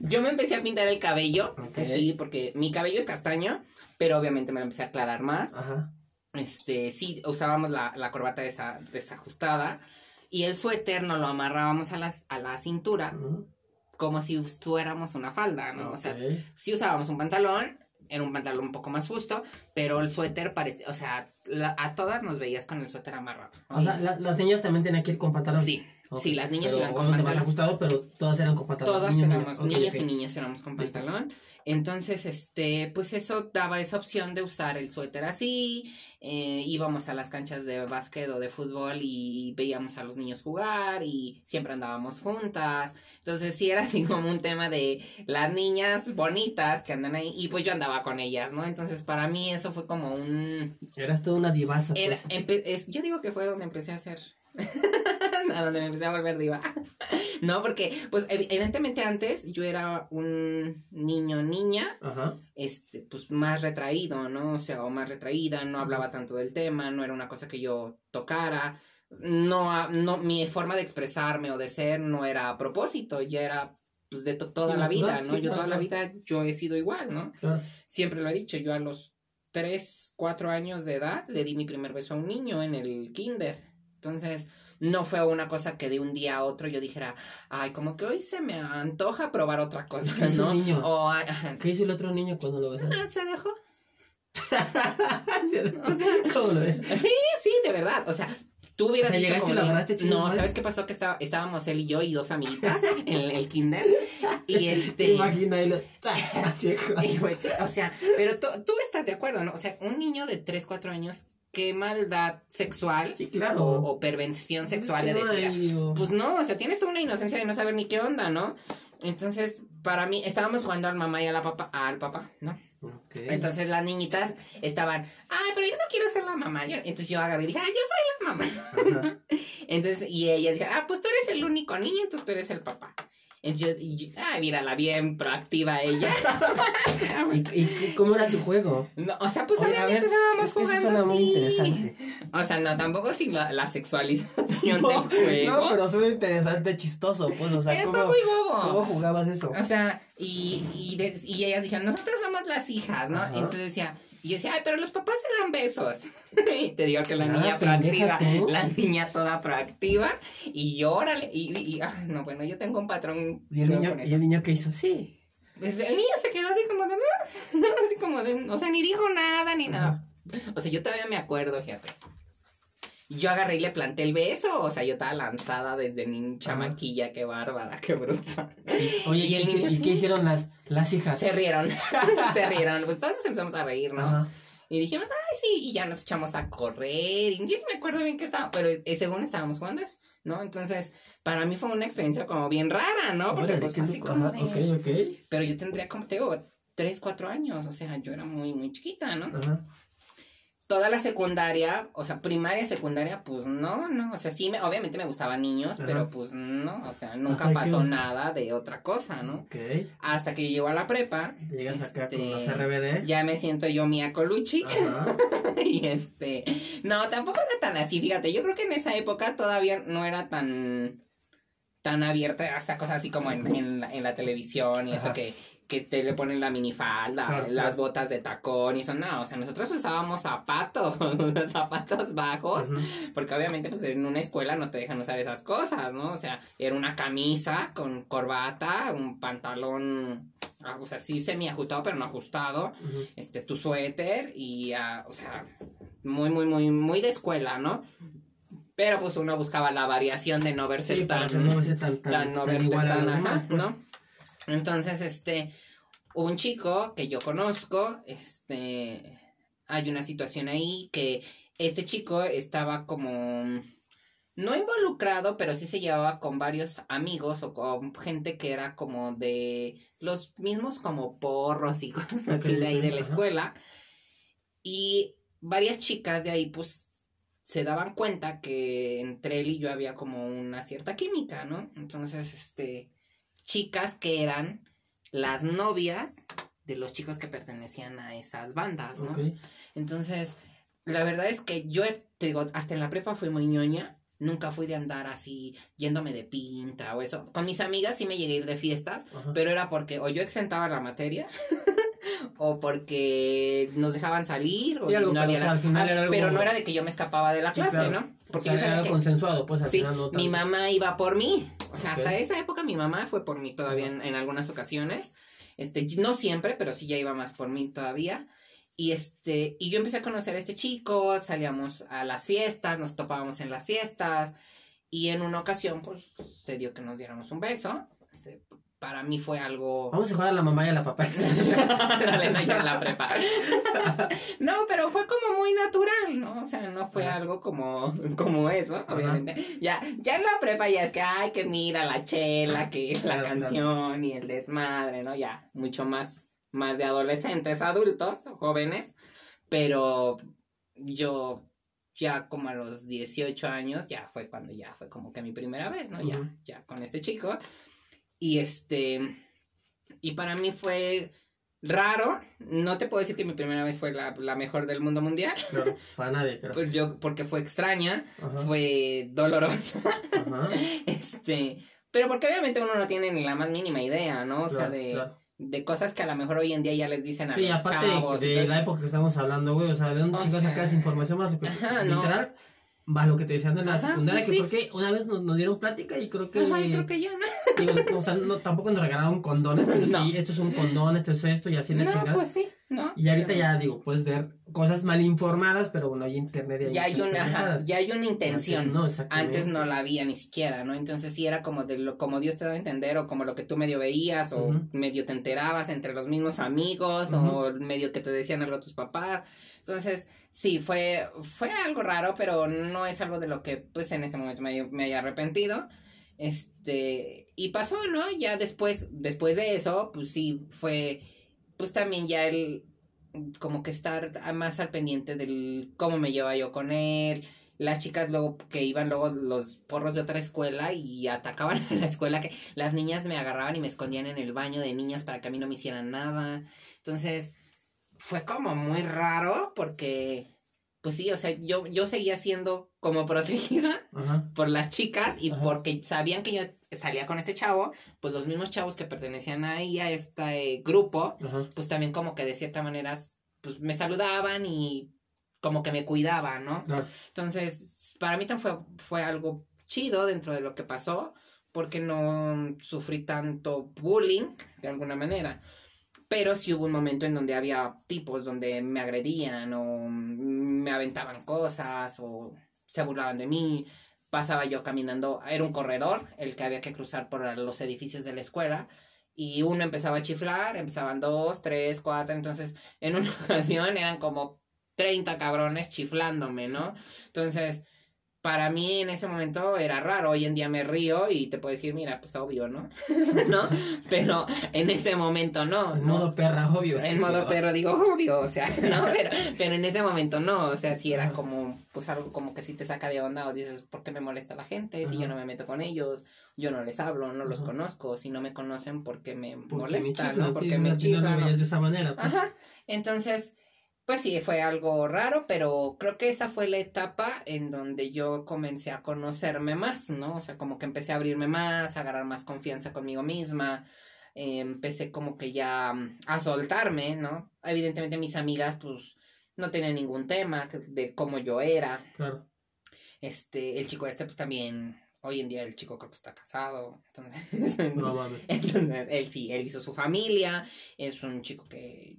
Yo me empecé a pintar el cabello, Ok. sí, porque mi cabello es castaño, pero obviamente me lo empecé a aclarar más. Ajá. Este, sí, usábamos la, la corbata desa- desajustada y el suéter nos lo amarrábamos a, las, a la cintura. Como si fuéramos una falda, ¿no? O sea, sí usábamos un pantalón, era un pantalón un poco más justo, pero el suéter parecía, o sea, la- a todas nos veías con el suéter amarrado. ¿no? O sea, la- las niñas también tenían que ir con pantalón. sí, Ok. sí, las niñas Pero iban con obviamente más pantalón. ajustado, pero todas eran con pantalón. Todas Niños, éramos, ok, niños ok. y niñas éramos con pantalón. Entonces, este, pues eso daba esa opción de usar el suéter así. eh, íbamos a las canchas de básquet o de fútbol y veíamos a los niños jugar y siempre andábamos juntas. Entonces, sí era así como un tema de las niñas bonitas que andan ahí y pues yo andaba con ellas, ¿no? Entonces, para mí eso fue como un... Eras toda una divaza. era- pues. es- yo digo que fue donde empecé a hacer... a donde me empecé a volver diva. no, porque, pues, ev- evidentemente antes yo era un niño, niña, Ajá. este, pues más retraído, ¿no? O sea, o más retraída, no hablaba tanto del tema, no era una cosa que yo tocara. No, no, mi forma de expresarme o de ser no era a propósito, ya era pues, de to- toda la vida, natural, ¿no? yo toda la vida yo he sido igual, ¿no? Claro. Siempre lo he dicho, yo a los 3, 4 años de edad le di mi primer beso a un niño en el kinder. Entonces, no fue una cosa que de un día a otro yo dijera, ay, como que hoy se me antoja probar otra cosa, Es un ¿no? niño. O, ay, ajá, ¿Qué hizo el otro niño cuando lo besaste? ah, se dejó. ¿Cómo lo ves? Sí, sí, de verdad. O sea, tú hubieras O sea, dicho llegaste y lo agarraste No. ¿sabes qué pasó? Que estaba, estábamos él y yo y dos amiguitas en el kinder. Y Te este. imaginas y lo... Y pues, o sea, pero tú, tú estás de acuerdo, ¿no? O sea, un niño de 3, 4 años, qué maldad sexual Sí, claro. o, o pervención sexual Es de decir. Pues no, o sea, tienes toda una inocencia de no saber ni qué onda, ¿no? Entonces, para mí, estábamos jugando al mamá y a la papá, al papá, ¿no? Entonces las niñitas estaban, ay, pero yo no quiero ser la mamá. Yo- entonces yo agarré y dije, ah, yo soy la mamá. Entonces, y ella dijo, ah, pues tú eres el único niño, entonces tú eres el papá. Entonces yo, y yo- ay, mírala, bien proactiva ella. ¿Y, y cómo era su juego? No, o sea, pues Oye, a obviamente ver, estábamos es que eso jugando suena muy así. interesante. O sea, no, tampoco sin la, la sexualización No, del juego. no, pero suena interesante, chistoso, pues, o sea, ¿cómo, muy bobo. ¿cómo jugabas eso? O sea, y, y, de- y ellas dijeron, nosotros somos las hijas, ¿no? Ajá. Entonces decía, y yo decía, ay, pero los papás se dan besos. y te digo que la Ah, niña proactiva, tú. la niña toda proactiva, y órale, y, y, y, ay, no, bueno, yo tengo un patrón. ¿Y el, niño, ¿Y el niño qué hizo? Sí. Pues el niño se quedó así como de, "Ah", así como de, o sea, ni dijo nada, ni nada. O sea, yo todavía me acuerdo, fíjate. Yo agarré y le planté el beso, o sea, yo estaba lanzada desde mi chamaquilla, qué bárbara, qué bruta. Oye, Y ¿y, el qué, niño hici- y sí. qué hicieron las, las hijas? Se rieron, se rieron, pues todos empezamos a reír, ¿no? Ajá. Y dijimos, ay, sí, y ya nos echamos a correr, y yo no me acuerdo bien qué estaba, pero eh, según estábamos jugando eso, ¿no? Entonces, para mí fue una experiencia como bien rara, ¿no? Porque pues así como de... Pero yo tendría como, te digo, tres, cuatro años, o sea, yo era muy, muy chiquita, ¿no? Ajá. Toda la secundaria, o sea, primaria, secundaria, pues no, no, o sea, sí, me, obviamente me gustaban niños, Ajá. pero pues no, o sea, nunca Ajá, ¿y qué pasó nada de otra cosa, ¿no? Ok. Hasta que yo llego a la prepa, llegas acá con Este, los RBD. ya me siento yo Mia Colucci. Ajá. y este, no, tampoco era tan así, fíjate, yo creo que en esa época todavía no era tan tan abierta hasta cosas así como en, en, la, en la televisión y eso que, que te le ponen la minifalda, Claro, las claro. botas de tacón y eso, no, o sea, nosotros usábamos zapatos, o sea, zapatos bajos, porque obviamente pues en una escuela no te dejan usar esas cosas, ¿no? O sea, era una camisa con corbata, un pantalón, ah, o sea, sí semi ajustado, pero no ajustado, este, tu suéter y, ah, o sea, muy, muy, muy, muy de escuela, ¿no? Pero pues uno buscaba la variación de no verse Sí, tan, no verse tan, tan, tan no tan verte igual a tan, los ajá, demás, pues. ¿no? Entonces, este, un chico que yo conozco, este, hay una situación ahí que este chico estaba como, no involucrado, pero sí se llevaba con varios amigos o con gente que era como de los mismos como porros y cosas así de ahí de la escuela. Y varias chicas de ahí, pues, se daban cuenta que entre él y yo había como una cierta química, ¿no? Entonces, este, chicas que eran las novias de los chicos que pertenecían a esas bandas, ¿no? Entonces, la verdad es que yo, te digo, hasta en la prepa fui muy ñoña. Nunca fui de andar así, yéndome de pinta o eso. Con mis amigas sí me llegué a ir de fiestas, Ajá. pero era porque o yo exentaba la materia o porque nos dejaban salir o Sí, algo, no pero, había o sea, la- al final Ah, era algo- pero no era de que yo me escapaba de la Sí, clase, claro. ¿no? O Porque sea, yo sabía era que consensuado, pues al Sí, final no mi mamá iba por mí. O sea, hasta esa época mi mamá fue por mí todavía en, en algunas ocasiones. Este, no siempre, pero sí ya iba más por mí todavía. Y este, y yo empecé a conocer a este chico, salíamos a las fiestas, nos topábamos en las fiestas. Y en una ocasión, pues, se dio que nos diéramos un beso. Este, para mí fue algo. Vamos a jugar a la mamá y a la papá. Dale, no, yo en la prepa. no, pero fue como muy natural, ¿no? O sea, no fue Ajá. algo como, como eso, obviamente. Ya, ya en la prepa ya es que, ay, que mira la chela, que la claro. canción y el desmadre, ¿no? Ya, mucho más, más de adolescentes, adultos, jóvenes. Pero yo ya como a los 18 años, ya fue cuando ya fue como que mi primera vez, ¿no? Ya, ya con este chico. Y este, y para mí fue raro. No te puedo decir que mi primera vez fue la, la mejor del mundo mundial. No, para nadie, creo. Pues yo, porque fue extraña, Ajá. fue dolorosa. Ajá. este, pero porque obviamente uno no tiene ni la más mínima idea, ¿no? O sea, de, claro. de cosas que a lo mejor hoy en día ya les dicen a Sí, los aparte chavos. de, de la época que estamos hablando, güey, o sea, ¿de dónde chicos sacas información más? ajá, no. Va lo que te decían en la Ajá, secundaria, sí, que porque una vez nos, nos dieron plática y creo que, Ajá, y creo que ya, ¿no? digo, o sea, no, tampoco nos regalaron condones, pero No. sí, esto es un condón, esto es esto y así la No, chingada. pues sí, ¿no? Y ahorita Pero- ya, digo, puedes ver cosas mal informadas, pero bueno, hay internet y hay ya hay una, ajá, ya hay una intención. Antes no, exactamente. Antes no la había ni siquiera, ¿no? Entonces sí era como de lo, como Dios te daba a entender, o como lo que tú medio veías, o medio te enterabas entre los mismos amigos, o medio que te decían algo tus papás. Entonces, sí, fue, fue algo raro, pero no es algo de lo que, pues, en ese momento me, me haya arrepentido. Este, y pasó, ¿no? Ya después, después de eso, pues sí, fue, pues también ya el, como que estar más al pendiente del cómo me llevaba yo con él, las chicas luego que iban luego los porros de otra escuela y atacaban a la escuela que las niñas me agarraban y me escondían en el baño de niñas para que a mí no me hicieran nada. Entonces, fue como muy raro porque pues sí, o sea, yo yo seguía siendo como protegida Ajá. por las chicas y Ajá. porque sabían que yo salía con este chavo, pues los mismos chavos que pertenecían ahí a este grupo, Ajá. pues también como que de cierta manera pues me saludaban y como que me cuidaban, ¿no? Claro. Entonces, para mí también fue, fue algo chido dentro de lo que pasó, porque no sufrí tanto bullying de alguna manera. Pero sí hubo un momento en donde había tipos donde me agredían o me aventaban cosas o se burlaban de mí. Pasaba yo caminando, era un corredor el que había que cruzar por los edificios de la escuela. Y uno empezaba a chiflar, empezaban dos, tres, cuatro. Entonces, en una ocasión eran como 30 cabrones chiflándome, ¿no? Entonces, para mí en ese momento era raro. Hoy en día me río y te puedo decir, mira, pues obvio, ¿no? ¿No? Pero en ese momento no. En ¿no? modo perra, obvio. En modo pero digo, obvio, o sea, no, pero, pero en ese momento no, o sea, sí era como, pues algo como que sí te saca de onda o dices, ¿por qué me molesta la gente? Si yo no me meto con ellos, yo no les hablo, no los conozco, si no me conocen, ¿por qué me Porque me molestan? chiflan, ¿no? Porque me no, no chiflan. lo veías de esa manera. pues. Ajá, entonces, pues sí, fue algo raro, pero creo que esa fue la etapa en donde yo comencé a conocerme más, ¿no? O sea, como que empecé a abrirme más, a agarrar más confianza conmigo misma, eh, empecé como que ya mm, a soltarme, ¿no? Evidentemente mis amigas pues no tenían ningún tema de cómo yo era. Claro. Este, el chico este pues también, hoy en día el chico creo que está casado, entonces... No mames. Entonces, él sí, él hizo su familia, es un chico que,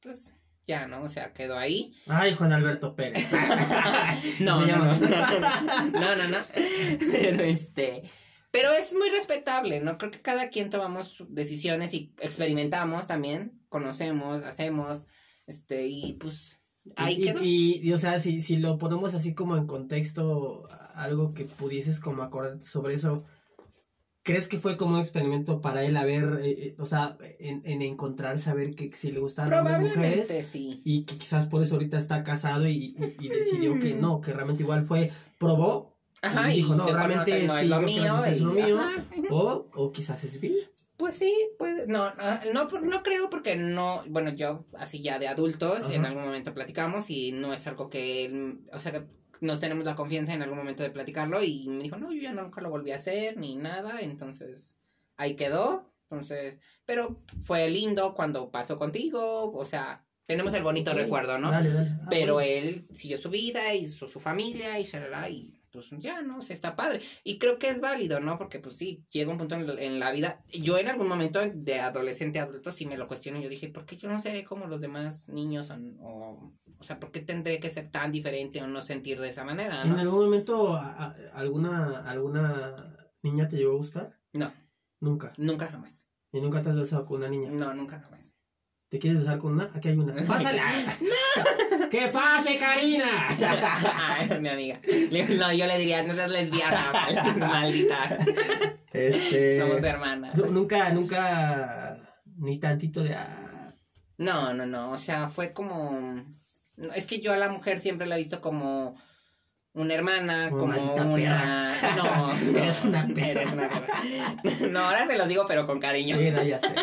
pues, ya, ¿no? O sea, quedó ahí. Ay, Juan Alberto Pérez. No, no, no, no, no, no. Pero este, pero es muy respetable, ¿no? Creo que cada quien tomamos decisiones y experimentamos también, conocemos, hacemos, este, y pues, ahí y, quedó. y, y, o sea, si, si lo ponemos así como en contexto, algo que pudieses como acordarte sobre eso, ¿crees que fue como un experimento para él a ver, eh, eh, o sea, en, en encontrar, saber que si le gustaban las mujeres? Sí. Y que quizás por eso ahorita está casado y, y- y decidió que no, que realmente igual fue, probó, Ajá, y dijo, no, realmente no, no es sí, lo mío. es lo mío. ajá. o, o quizás es bi. Pues sí, pues no, no, no, por- no creo porque no, bueno, yo así ya de adultos Ajá. en algún momento platicamos y no es algo que, o sea, que nos tenemos la confianza en algún momento de platicarlo y me dijo, no, yo ya nunca lo volví a hacer ni nada, entonces ahí quedó, entonces, pero fue lindo cuando pasó contigo, o sea, tenemos el bonito recuerdo, ¿no? Dale, dale. Ah, Pero bueno. él siguió su vida, hizo su familia y y pues ya, ¿no? O sea, está padre. Y creo que es válido, ¿no? Porque pues sí, llega un punto en, la- en la vida. Yo en algún momento de adolescente a adulto sí me lo cuestiono. Yo dije, ¿por qué yo no seré como los demás niños? O, o, o sea, ¿por qué tendré que ser tan diferente o no sentir de esa manera, ¿En algún momento a- a- alguna, alguna niña te llegó a gustar? No, Nunca. nunca jamás. ¿Y nunca te has besado con una niña? No, nunca jamás. ¿Te quieres besar con una? Aquí hay una. ¡Pásala! ¡Que pase, Karina! Ay, mi amiga. No, yo le diría, no seas lesbiana, mal- maldita. Este. Somos hermanas. nu- Nunca, nunca. Ni tantito de. ah, No, no, no, o sea, fue como... no, es que yo a la mujer siempre la he visto como una hermana, Como una... perra. No, no, Eres una perra. eres una perra. No, ahora se los digo, pero con cariño. Era, ya sé.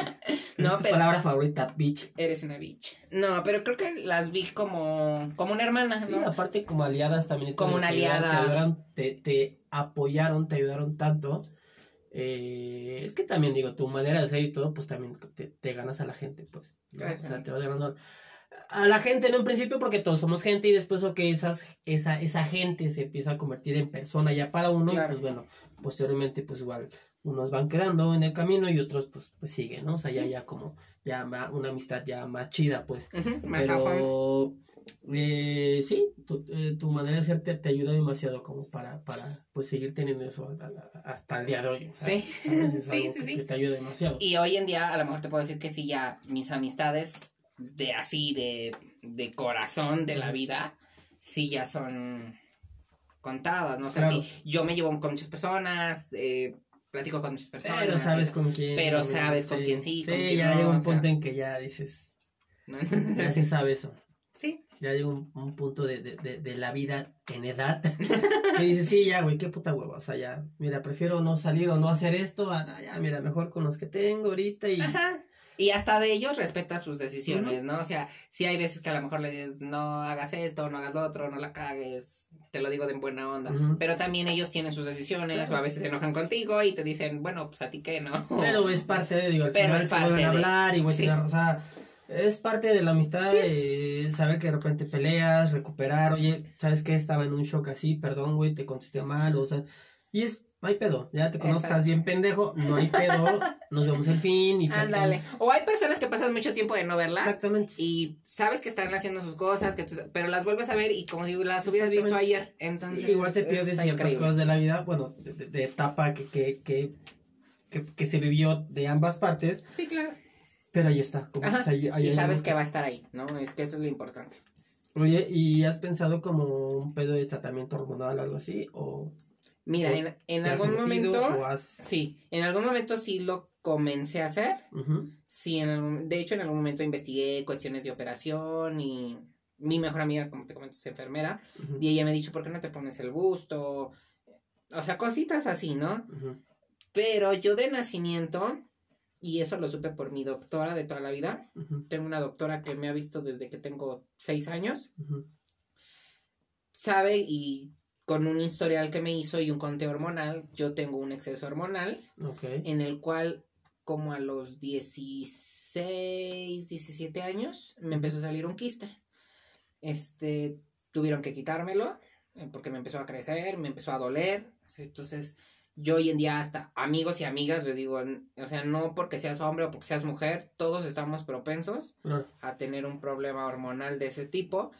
No, Es tu pero- palabra favorita, bitch. Eres una bitch. No, pero creo que las vi como, como una hermana, Sí, ¿no? aparte como aliadas también. Como una aliada. Te, ayudaron, te, te apoyaron, te ayudaron tanto. Eh, es que también digo, tu manera de ser y todo, pues también te, te ganas a la gente, pues. ¿no? Gracias, O sea, te vas ganando a la gente en un principio porque todos somos gente y después o que esas, esa, esa gente se empieza a convertir en persona ya para uno Claro. y pues bueno, posteriormente pues igual unos van quedando en el camino y otros pues, pues siguen, ¿no? O sea, ya, Sí. ya como, ya una amistad ya más chida, pues. Más. Pero eh, sí, tu, eh, tu manera de ser te, te ayuda demasiado como para, para pues seguir teniendo eso hasta el día de hoy. ¿sabes? Sí. Sí, sí, que, sí. que te ayuda demasiado. Y hoy en día a lo mejor te puedo decir que sí, ya mis amistades de así, de, de corazón de la vida, sí ya son contadas, no sé Claro. si yo me llevo con muchas personas, eh, platico con muchas personas. Pero sabes con quién. Pero sabes con quién sí, Sí, con quién ya no, llega un o sea. punto en que ya dices, ¿no? ya se sabe eso. Sí, Ya llega un, un punto de, de, de, de la vida en edad que dices, sí, ya, güey, qué puta hueva. O sea, ya, mira, prefiero no salir o no hacer esto. a- ya, mira, mejor con los que tengo ahorita y. Ajá. Y hasta de ellos respeta sus decisiones, ¿no? O sea, si hay veces que a lo mejor le dices, no hagas esto, no hagas lo otro, no la cagues, te lo digo de buena onda. Pero también ellos tienen sus decisiones, Claro. o a veces se enojan contigo y te dicen, bueno, pues a ti qué, ¿no? Pero es parte de, digo, al Pero final es se vuelven parte a hablar y sí. tener- o sea, es parte de la amistad, Sí. eh, saber que de repente peleas, recuperar, oye, ¿sabes qué? Estaba en un shock así, perdón, güey, te contesté mal, o sea, y es, no hay pedo, ya te conozcas Exacto. bien pendejo, no hay pedo, nos vemos el fin y Ándale. O hay personas que pasan mucho tiempo de no verlas Exactamente. y sabes que están haciendo sus cosas, que tú- pero las vuelves a ver y como si las hubieras visto ayer. Entonces, igual te es- pierdes ciertas increíble. cosas de la vida, bueno, de, de- de etapa que, que, que, que, que se vivió de ambas partes, Sí, claro. pero ahí está. Como Ajá. ahí- ahí y sabes que va a estar ahí, ¿no? Es que eso es lo importante. Oye, ¿y has pensado como un pedo de tratamiento hormonal o algo así? ¿O Mira, ¿O en, algún momento, has... sí, en algún momento sí lo comencé a hacer. Sí, en algún- de hecho en algún momento investigué cuestiones de operación y mi mejor amiga, como te comento, es enfermera y ella me ha dicho, ¿por qué no te pones el busto? O sea, cositas así, ¿no? Pero yo de nacimiento, y eso lo supe por mi doctora de toda la vida, tengo una doctora que me ha visto desde que tengo seis años, sabe y con un historial que me hizo y un conteo hormonal, yo tengo un exceso hormonal Ok. en el cual como a los 16, 17 años, me empezó a salir un quiste. Este, tuvieron que quitármelo eh, porque me empezó a crecer, me empezó a doler. Entonces, yo hoy en día hasta amigos y amigas les digo, o sea, no porque seas hombre o porque seas mujer, todos estamos propensos Claro. a tener un problema hormonal de ese tipo,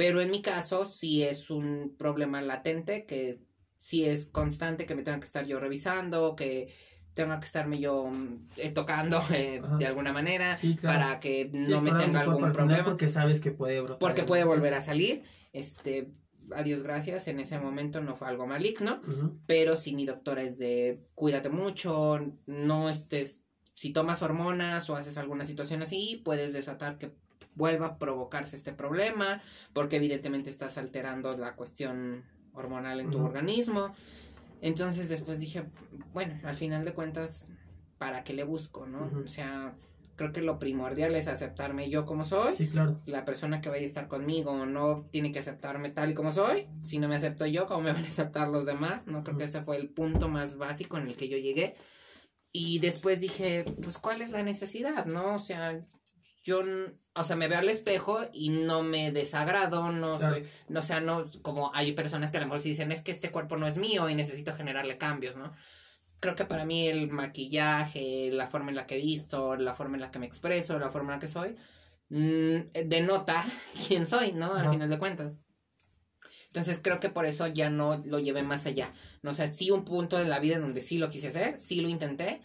pero en mi caso sí es un problema latente que sí es constante, que me tenga que estar yo revisando, que tenga que estarme yo mm, eh, tocando eh, de alguna manera Sí, claro. para que Sí, no me tenga algún problema Porque sabes que puede brotar. porque puede volver a salir. Este, a Dios gracias, en ese momento no fue algo maligno, pero si mi doctora es de cuídate mucho, no estés, si tomas hormonas o haces alguna situación así, puedes desatar que vuelva a provocarse este problema, porque evidentemente estás alterando la cuestión hormonal en tu organismo. Entonces después dije, bueno, al final de cuentas, ¿para qué le busco, no? O sea, creo que lo primordial es aceptarme yo como soy Sí, claro. la persona que vaya a estar conmigo no tiene que aceptarme tal y como soy. Si no me acepto yo, ¿cómo me van a aceptar los demás? No creo que ese fue el punto más básico en el que yo llegué. Y después dije, pues, ¿cuál es la necesidad? ¿No? O sea, yo, o sea, me veo al espejo y no me desagrado, no Claro. soy, no, o sea, no, como hay personas que a lo mejor dicen, es que este cuerpo no es mío y necesito generarle cambios, ¿no? Creo que para mí el maquillaje, la forma en la que he visto, la forma en la que me expreso, la forma en la que soy, mm, denota quién soy, ¿no? Al Ajá. final de cuentas. Entonces creo que por eso ya no lo llevé más allá. No, o sea, sí un punto de la vida en donde sí lo quise hacer, sí lo intenté,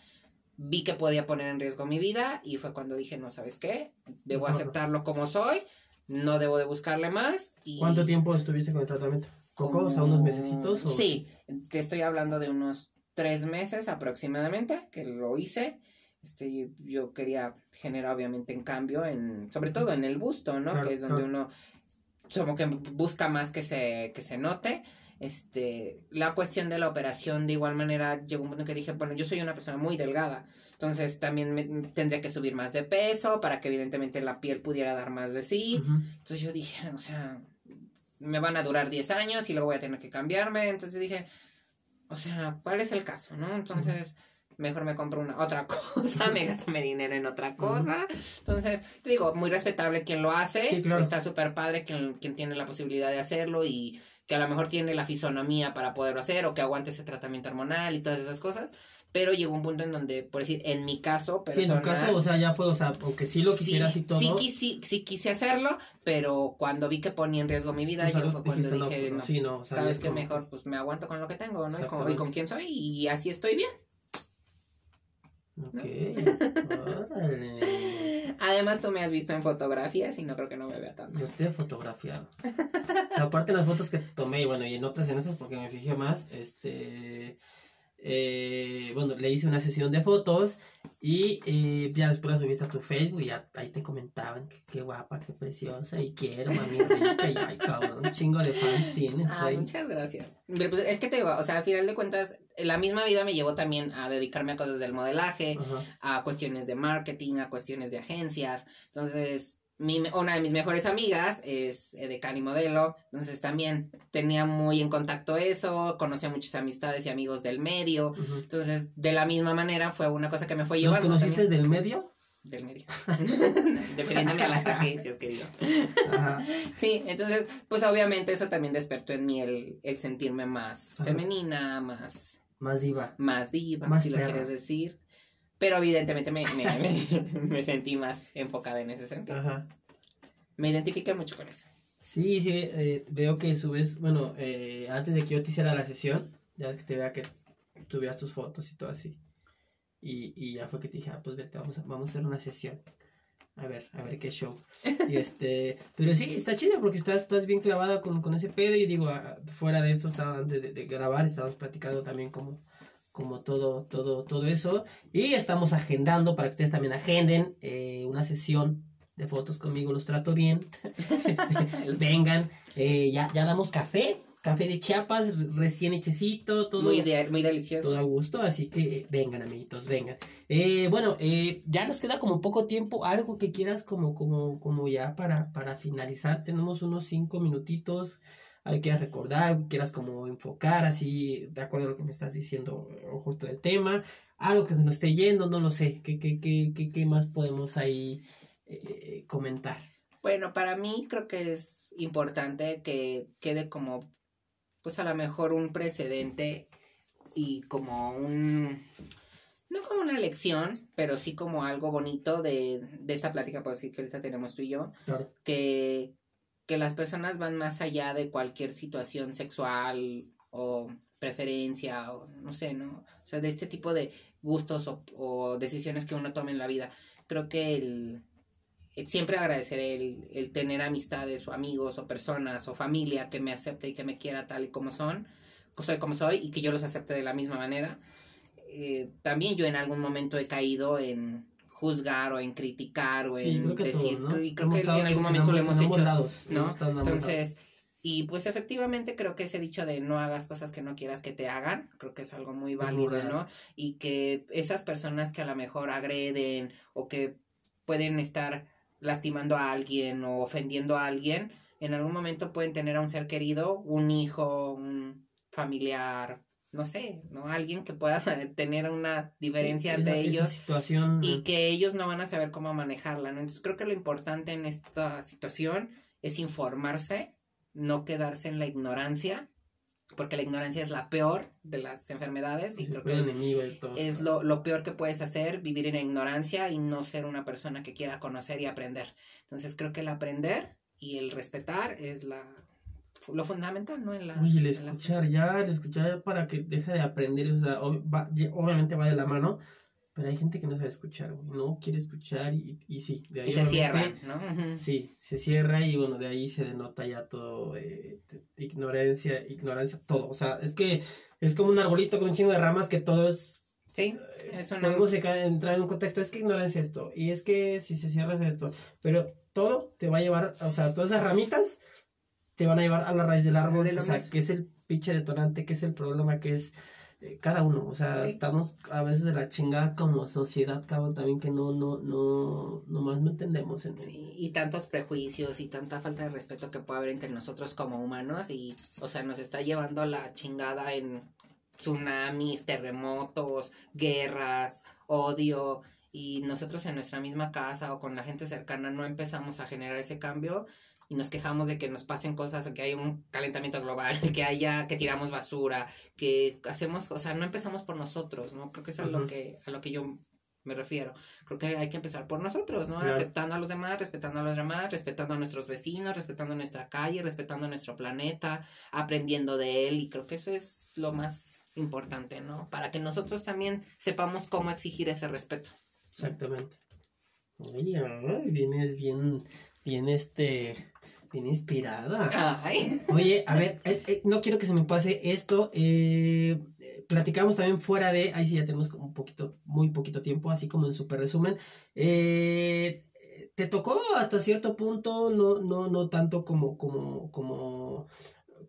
vi que podía poner en riesgo mi vida y fue cuando dije, no, ¿sabes qué? Debo aceptarlo como soy, no debo de buscarle más. Y ¿Cuánto tiempo estuviste con el tratamiento? ¿Coco? O sea, unos mesecitos. O... Sí, te estoy hablando de unos tres meses aproximadamente que lo hice. Este, yo quería generar obviamente un cambio en, sobre todo en el busto, ¿no? Claro, que es donde claro. uno como que busca más que se, que se note. Este, la cuestión de la operación, de igual manera, llegó un punto en que dije, bueno, yo soy una persona muy delgada, entonces también me, tendría que subir más de peso para que evidentemente la piel pudiera dar más de sí. Entonces yo dije, o sea, me van a durar 10 años y luego voy a tener que cambiarme. Entonces dije, o sea, ¿cuál es el caso, no? Entonces, mejor me compro una otra cosa, me gasto mi dinero en otra cosa. Entonces, te digo, muy respetable quien lo hace. Sí, claro. Está súper padre quien, quien tiene la posibilidad de hacerlo y que a lo mejor tiene la fisonomía para poderlo hacer o que aguante ese tratamiento hormonal y todas esas cosas. Pero llegó un punto en donde, por decir, en mi caso Sí, en personal... tu caso, o sea, ya fue, o sea, aunque sí lo quisieras y todo. Sí, quisi- sí quise hacerlo, pero cuando vi que ponía en riesgo mi vida, yo fue cuando no, dije, pues, no, sí, no, sabes como- mejor pues me aguanto con lo que tengo, ¿no? Y con, y con quién soy y así estoy bien. Ok, órale. Además tú me has visto en fotografías y no creo que no me vea tanto. Yo te he fotografiado. O sea, aparte de las fotos que tomé, y bueno, y en otras en estas porque me fijé más, este... eh, bueno, le hice una sesión de fotos y eh, ya después la subiste a tu Facebook y ya ahí te comentaban que qué guapa, qué preciosa y quiero, mami rica y ay, cabrón, un chingo de fans tienes. ahí. muchas gracias. Pero, pues, es que te digo, o sea, al final de cuentas, la misma vida me llevó también a dedicarme a cosas del modelaje, Ajá. a cuestiones de marketing, a cuestiones de agencias. Entonces, mi, una de mis mejores amigas es eh, de Cani Modelo. Entonces, también tenía muy en contacto eso, conocí a muchas amistades y amigos del medio. Entonces, de la misma manera, fue una cosa que me fue ¿Los llevando. conociste también. del medio? Del medio. Dependiéndome a las agencias, querido. Ajá. Sí, entonces, pues obviamente eso también despertó en mí el, el sentirme más Ajá. femenina, más, Más diva. más diva, Más si lo perra. quieres decir. Pero evidentemente me, me, me- me sentí más enfocada en ese sentido. Ajá. Me identifiqué mucho con eso. Sí, sí, eh, veo que subes, bueno, eh, antes de que yo te hiciera la sesión, ya ves que te vea que subías tus fotos y todo así. Y, y ya fue que te dije, ah, pues vete, vamos a, vamos a hacer una sesión. A ver, a ver qué show. Y este, pero sí, está chido porque estás, estás bien clavada con, con ese pedo y digo, ah, fuera de esto, estaba antes de, de grabar, estábamos platicando también como, como todo, todo, todo eso. Y estamos agendando para que ustedes también agenden eh, una sesión de fotos conmigo, los trato bien. Este, vengan, eh, ya, ya damos café, café de Chiapas, recién hechecito, todo, Muy, de- muy delicioso. todo a gusto, así que eh, vengan amiguitos, vengan. Eh, bueno, eh, ya nos queda como poco tiempo, algo que quieras como, como, como ya para, para finalizar, tenemos unos cinco minutitos, algo que quieras recordar, quieras como enfocar, así, de acuerdo a lo que me estás diciendo o justo del tema, algo que se nos esté yendo, no lo sé, ¿qué, qué, qué, qué, qué más podemos ahí eh, comentar? Bueno, para mí creo que es importante que quede como, pues a lo mejor un precedente y como un, no como una lección, pero sí como algo bonito de, de esta plática, por decir que ahorita tenemos tú y yo, Claro. que, que las personas van más allá de cualquier situación sexual o preferencia o no sé, ¿no? O sea, de este tipo de gustos o, o decisiones que uno toma en la vida. Creo que el siempre agradeceré el, el tener amistades o amigos o personas o familia que me acepte y que me quiera tal y como son, soy como soy y que yo los acepte de la misma manera. Eh, también yo en algún momento he caído en juzgar o en criticar o Sí, en creo que decir y creo Hemos que en algún en momento lo hemos hecho lados, ¿no? entonces y pues efectivamente creo que ese dicho de no hagas cosas que no quieras que te hagan, creo que es algo muy válido. ¿no? Y que esas personas que a lo mejor agreden o que pueden estar lastimando a alguien o ofendiendo a alguien, en algún momento pueden tener a un ser querido, un hijo, un familiar, no sé, ¿no? Alguien que pueda tener una diferencia de esa- esa ellos situación, y que ellos no van a saber cómo manejarla, ¿no? Entonces creo que lo importante en esta situación es informarse, no quedarse en la ignorancia, porque la ignorancia es la peor de las enfermedades y el creo que es, de es lo, lo peor que puedes hacer, vivir en ignorancia y no ser una persona que quiera conocer y aprender. Entonces creo que el aprender y el respetar es la lo fundamental, ¿no? En la, Uy, el las- escuchar ya, el escuchar para que deje de aprender, o sea, ob- va- ye- obviamente va de la mano, pero hay gente que no sabe escuchar, güey, no quiere escuchar y, y sí, de ahí y se cierra, ¿no? Sí, se cierra y bueno, de ahí se denota ya todo, eh, ignorancia, ignorancia, todo, o sea, es que es como un arbolito con un chingo de ramas que todo es Sí, es una... podemos entrar en un contexto, es que ignorancia esto, y es que si se cierra es esto, pero todo te va a llevar, o sea, todas esas ramitas te van a llevar a la raíz del árbol, De o sea, que es el pinche detonante, que es el problema, que es eh, cada uno, o sea, Sí. estamos a veces de la chingada como sociedad, cabrón, también que no, no, no, nomás no entendemos en Sí, y tantos prejuicios y tanta falta de respeto que puede haber entre nosotros como humanos y, o sea, nos está llevando la chingada en tsunamis, terremotos, guerras, odio y nosotros en nuestra misma casa o con la gente cercana no empezamos a generar ese cambio y nos quejamos de que nos pasen cosas, que hay un calentamiento global, que haya, que tiramos basura, que hacemos, o sea, no empezamos por nosotros, ¿no? Creo que eso es a lo que, a lo que yo me refiero. Creo que hay que empezar por nosotros, ¿no? Claro. Aceptando a los demás, respetando a los demás, respetando a nuestros vecinos, respetando nuestra calle, respetando nuestro planeta, aprendiendo de él y creo que eso es lo más importante, ¿no? Para que nosotros también sepamos cómo exigir ese respeto. Exactamente. Oye, vienes bien, bien este, bien inspirada. Ay. Oye, a ver, eh, eh, no quiero que se me pase esto. eh, platicamos también fuera de, ahí sí ya tenemos como un poquito, muy poquito tiempo, así como en super resumen. Te tocó hasta cierto punto, no, no, no tanto como, como, como,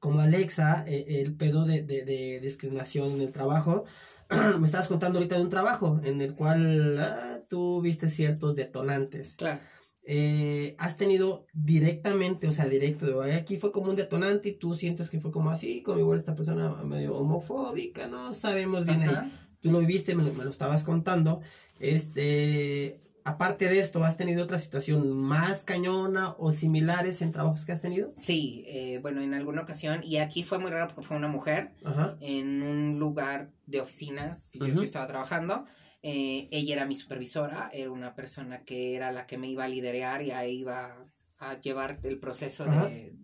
como Alexa, el pedo de, de, de discriminación en el trabajo. Me estabas contando ahorita de un trabajo en el cual ah, tú viste ciertos detonantes Claro. Eh, has tenido directamente, o sea, directo, de, "Ay, aquí fue como un detonante y tú sientes que fue como así, como igual esta persona medio homofóbica, no sabemos bien ahí. Ajá. Tú lo viviste, me lo, me lo estabas contando. Este, aparte de esto, ¿has tenido otra situación más cañona o similares en trabajos que has tenido? Sí, eh, bueno, en alguna ocasión, y aquí fue muy raro porque fue una mujer, Ajá. en un lugar de oficinas que yo sí estaba trabajando. Eh, ella era mi supervisora, era una persona que era la que me iba a liderar y ahí iba a llevar el proceso de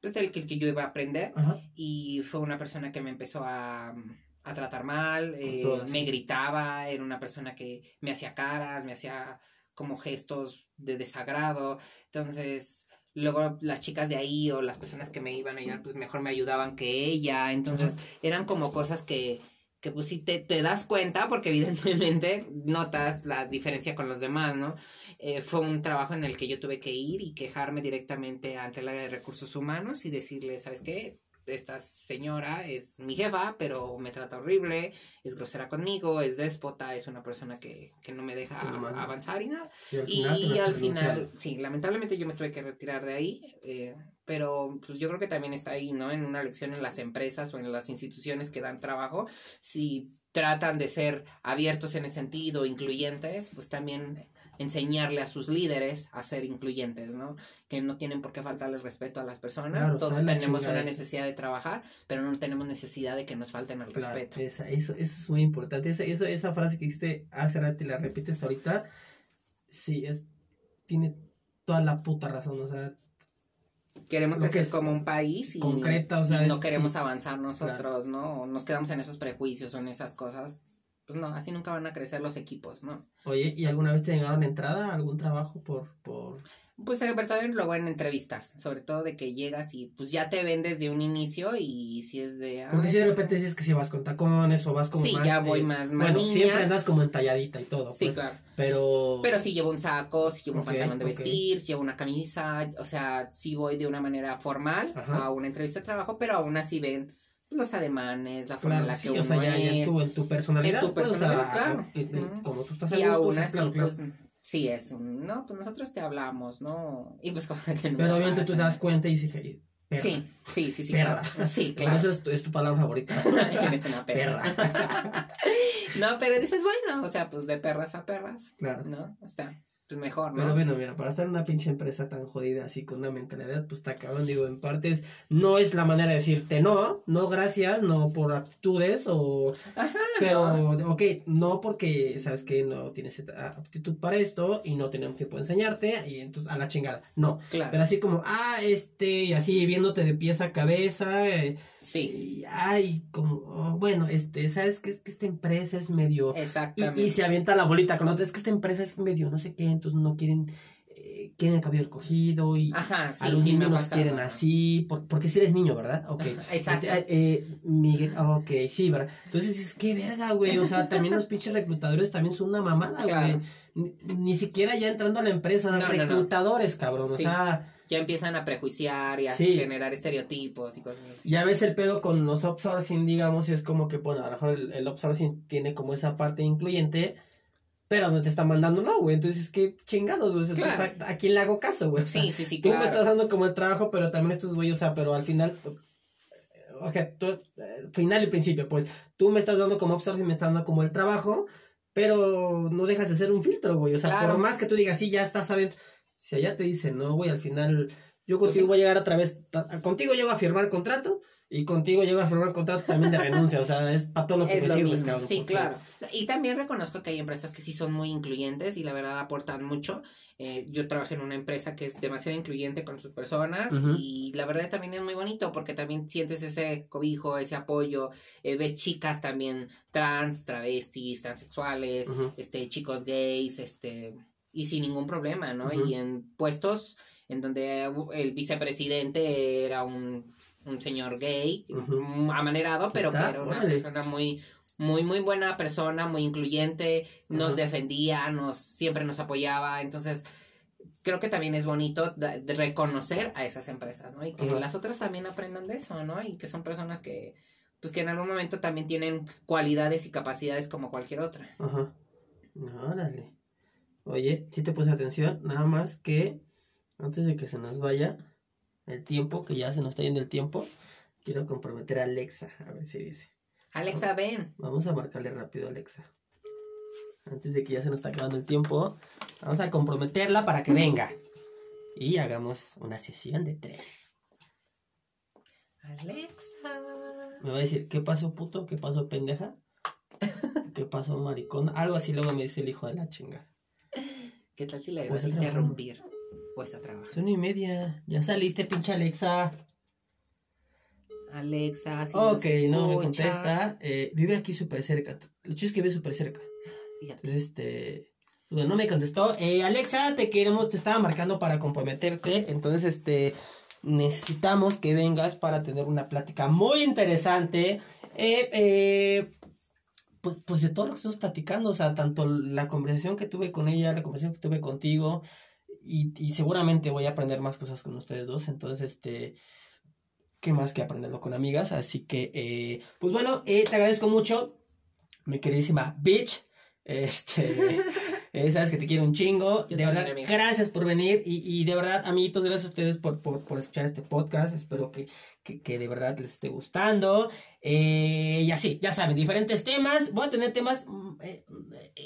pues del que, que yo iba a aprender. Ajá. y fue una persona que me empezó a, a tratar mal, eh, me gritaba, era una persona que me hacía caras, me hacía como gestos de desagrado, entonces luego las chicas de ahí o las personas que me iban a ayudar pues mejor me ayudaban que ella, entonces eran como cosas que que pues sí te, te das cuenta porque evidentemente notas la diferencia con los demás, ¿no? Eh, fue un trabajo en el que yo tuve que ir y quejarme directamente ante el área de recursos humanos y decirle, ¿sabes qué? Esta señora es mi jefa, pero me trata horrible, es grosera conmigo, es déspota, es una persona que, que no me deja avanzar y nada. Y al final, sí, lamentablemente yo me tuve que retirar de ahí, eh, pero pues yo creo que también está ahí, ¿no? En una lección en las empresas o en las instituciones que dan trabajo, si tratan de ser abiertos en ese sentido, incluyentes, pues también enseñarle a sus líderes a ser incluyentes, ¿no? Que no tienen por qué faltarle respeto a las personas, Claro, todos tenemos una necesidad de trabajar, pero no tenemos necesidad de que nos falten el Claro, respeto. esa- eso, eso es muy importante. Esa, esa frase que dijiste hace rato y la repites ahorita, sí, es, tiene toda la puta razón. O sea, Queremos Lo que crecer como un país y, concreta, o sea, y no es- queremos sí. avanzar nosotros, ¿no? O Nos quedamos en esos prejuicios o en esas cosas. Pues no, así nunca van a crecer los equipos, ¿no? oye, ¿y alguna vez te llegaron entrada a algún trabajo por, por... Pues sobre todo luego en entrevistas, sobre todo de que llegas y pues ya te ven desde un inicio y si es de... Porque "Ay, si de repente dices que si vas con tacones o vas como Sí, más... ya de- voy más, Bueno, siempre andas como entalladita y todo, Sí, pues, claro. pero... Pero si llevo un saco, si llevo un pantalón de vestir, si llevo una camisa, o sea, si voy de una manera formal Ajá. a una entrevista de trabajo, pero aún así ven los ademanes, la forma Claro, en la sí, que o uno sea, ya, es. tu, en tu personalidad, En tu pues, o sea, personalidad, claro. como tú estás y aún o así, claro, pues, sí es un, no, pues nosotros te hablamos, ¿no? Y pues como que no Pero me obviamente tú te das cuenta y dices, "Hey, perra, Sí, sí, sí, sí, perra". claro. Sí, claro. eso es tu, es tu palabra favorita. Eres una perra. no, pero dices, bueno, o sea, pues de perras a perras, claro. ¿no? Está pues mejor, ¿no? Pero bueno, mira, para estar en una pinche empresa tan jodida así con una mentalidad, pues está cabrón, digo, en partes no es la manera de decirte no, no gracias, no por aptitudes o... pero, ok, no porque, sabes que no tienes aptitud para esto y no tenemos tiempo de enseñarte y entonces a la chingada, no. claro. Pero así como, ah, este, y así viéndote de pies a cabeza, eh, sí, y, ay, como, oh, bueno, este, sabes que es que esta empresa es medio... Y, exactamente. y se avienta la bolita con otra. Es que esta empresa es medio no sé qué, entonces no quieren, eh, quieren el cabello recogido y Ajá, sí, a los sí niños los quieren así, por- porque si eres niño, ¿verdad? Ok. Ajá, Exacto. Este, eh, Miguel, ok, sí, ¿verdad? Entonces dices, qué verga, güey. O sea, también los pinches reclutadores también son una mamada, Claro. güey. Ni, ni siquiera ya entrando a la empresa, No, no, no. reclutadores, cabrón. O sea, ya empiezan a prejuiciar y a Sí. generar estereotipos y cosas así. ya ves el pedo con los outsourcing, digamos, es como que, bueno, a lo mejor el, el outsourcing tiene como esa parte incluyente, pero no te está mandando, no, güey. Entonces, qué chingados, güey. Claro. ¿A quién le hago caso, güey? O sea, Sí, sí, sí, Tú claro. me estás dando como el trabajo, pero también estos güeyes, o sea, pero al final, o sea, tú, eh, final y principio, pues, tú me estás dando como outsourcing, me estás dando como el trabajo, pero no dejas de ser un filtro, güey. O sea, Claro. por más que tú digas, sí, ya estás adentro, si allá te dicen, no, güey, al final, yo Pues contigo voy a llegar vez, ta- contigo llego a firmar contrato, y contigo llego a firmar contrato también de renuncia, o sea, es para todo lo que Es me lo sirves, mismo, cabrón. sí, claro. Y también reconozco que hay empresas que sí son muy incluyentes y la verdad aportan mucho. Eh, yo trabajé en una empresa que es demasiado incluyente con sus personas y la verdad también es muy bonito porque también sientes ese cobijo, ese apoyo. Eh, ves chicas también trans, travestis, transexuales, este, chicos gays, este, y sin ningún problema, ¿no? Y en puestos en donde el vicepresidente era un, un señor gay, amanerado, pero que era una Órale. persona muy, muy, muy buena persona, muy incluyente, nos defendía, nos, siempre nos apoyaba, entonces creo que también es bonito de reconocer a esas empresas, ¿no? Y que las otras también aprendan de eso, ¿no? Y que son personas que, pues que en algún momento también tienen cualidades y capacidades como cualquier otra. Ajá. Órale. Oye, si te puse atención, nada más que antes de que se nos vaya el tiempo, que ya se nos está yendo el tiempo, quiero comprometer a Alexa, a ver si dice. Alexa, ven. Vamos a marcarle rápido a Alexa. Antes de que ya se nos está acabando el tiempo, vamos a comprometerla para que venga. Y hagamos una sesión de tres. Alexa. Me va a decir, ¿qué pasó puto? ¿Qué pasó pendeja? ¿Qué pasó maricón? Algo así luego me dice el hijo de la chinga. ¿Qué tal si le O vas está a interrumpir? O está trabajando. Es una y media. Ya saliste, pinche Alexa. Alexa, si Ok, no me contesta. Eh, vive aquí súper cerca. Lo chido es que vive súper cerca. fíjate. Entonces, este. Bueno, no me contestó. Eh, Alexa, te queremos, te estaba marcando para comprometerte. Entonces, este. Necesitamos que vengas para tener una plática muy interesante. Eh, eh, pues, pues de todo lo que estamos platicando. O sea, tanto la conversación que tuve con ella, la conversación que tuve contigo. Y, y seguramente voy a aprender más cosas con ustedes dos. Entonces, este. qué más que aprenderlo con amigas. Así que, eh, pues bueno, eh, te agradezco mucho, mi queridísima bitch. Este, eh, sabes que te quiero un chingo. Yo de verdad, también, gracias por venir. Y, y de verdad, amiguitos, gracias a ustedes por, por, por escuchar este podcast. Espero que, que, que de verdad les esté gustando. Eh, y así, ya saben, diferentes temas. Voy a tener temas mm, eh,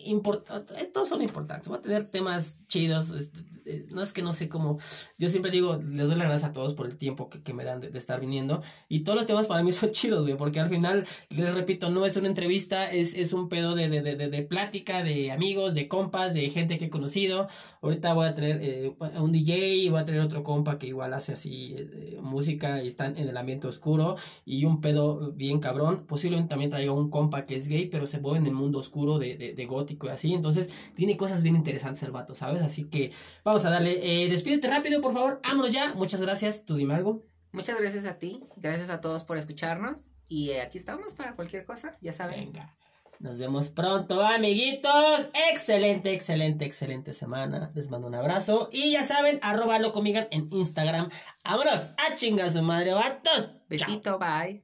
importantes. Todos son importantes. Voy a tener temas chidos. este, eh, no es que no sé cómo. Yo siempre digo, les doy las gracias a todos por el tiempo que, que me dan de, de estar viniendo. Y todos los temas para mí son chidos, güey. Porque al final, les repito, no es una entrevista, es, es un pedo de, de- de plática, de amigos, de compas, de gente que he conocido. Ahorita voy a traer eh, a un DJ y voy a traer otro compa que igual hace así eh, música y están en el ambiente oscuro y un pedo bien cabrón. Posiblemente también traiga un compa que es gay, pero se mueve en el mundo oscuro de, de, de gótico y así. Entonces tiene cosas bien interesantes el vato, ¿sabes? Así que vamos a darle. Eh, despídete rápido, por favor. Vámonos ya. Muchas gracias. Tú dime algo. Muchas gracias a ti, gracias a todos por escucharnos y eh, aquí estamos para cualquier cosa, ya saben. Venga. Nos vemos pronto, amiguitos. Excelente, excelente, excelente semana. Les mando un abrazo. Y ya saben, arroba locomigan en Instagram. Vámonos a chingar su madre, vatos. Besito, bye.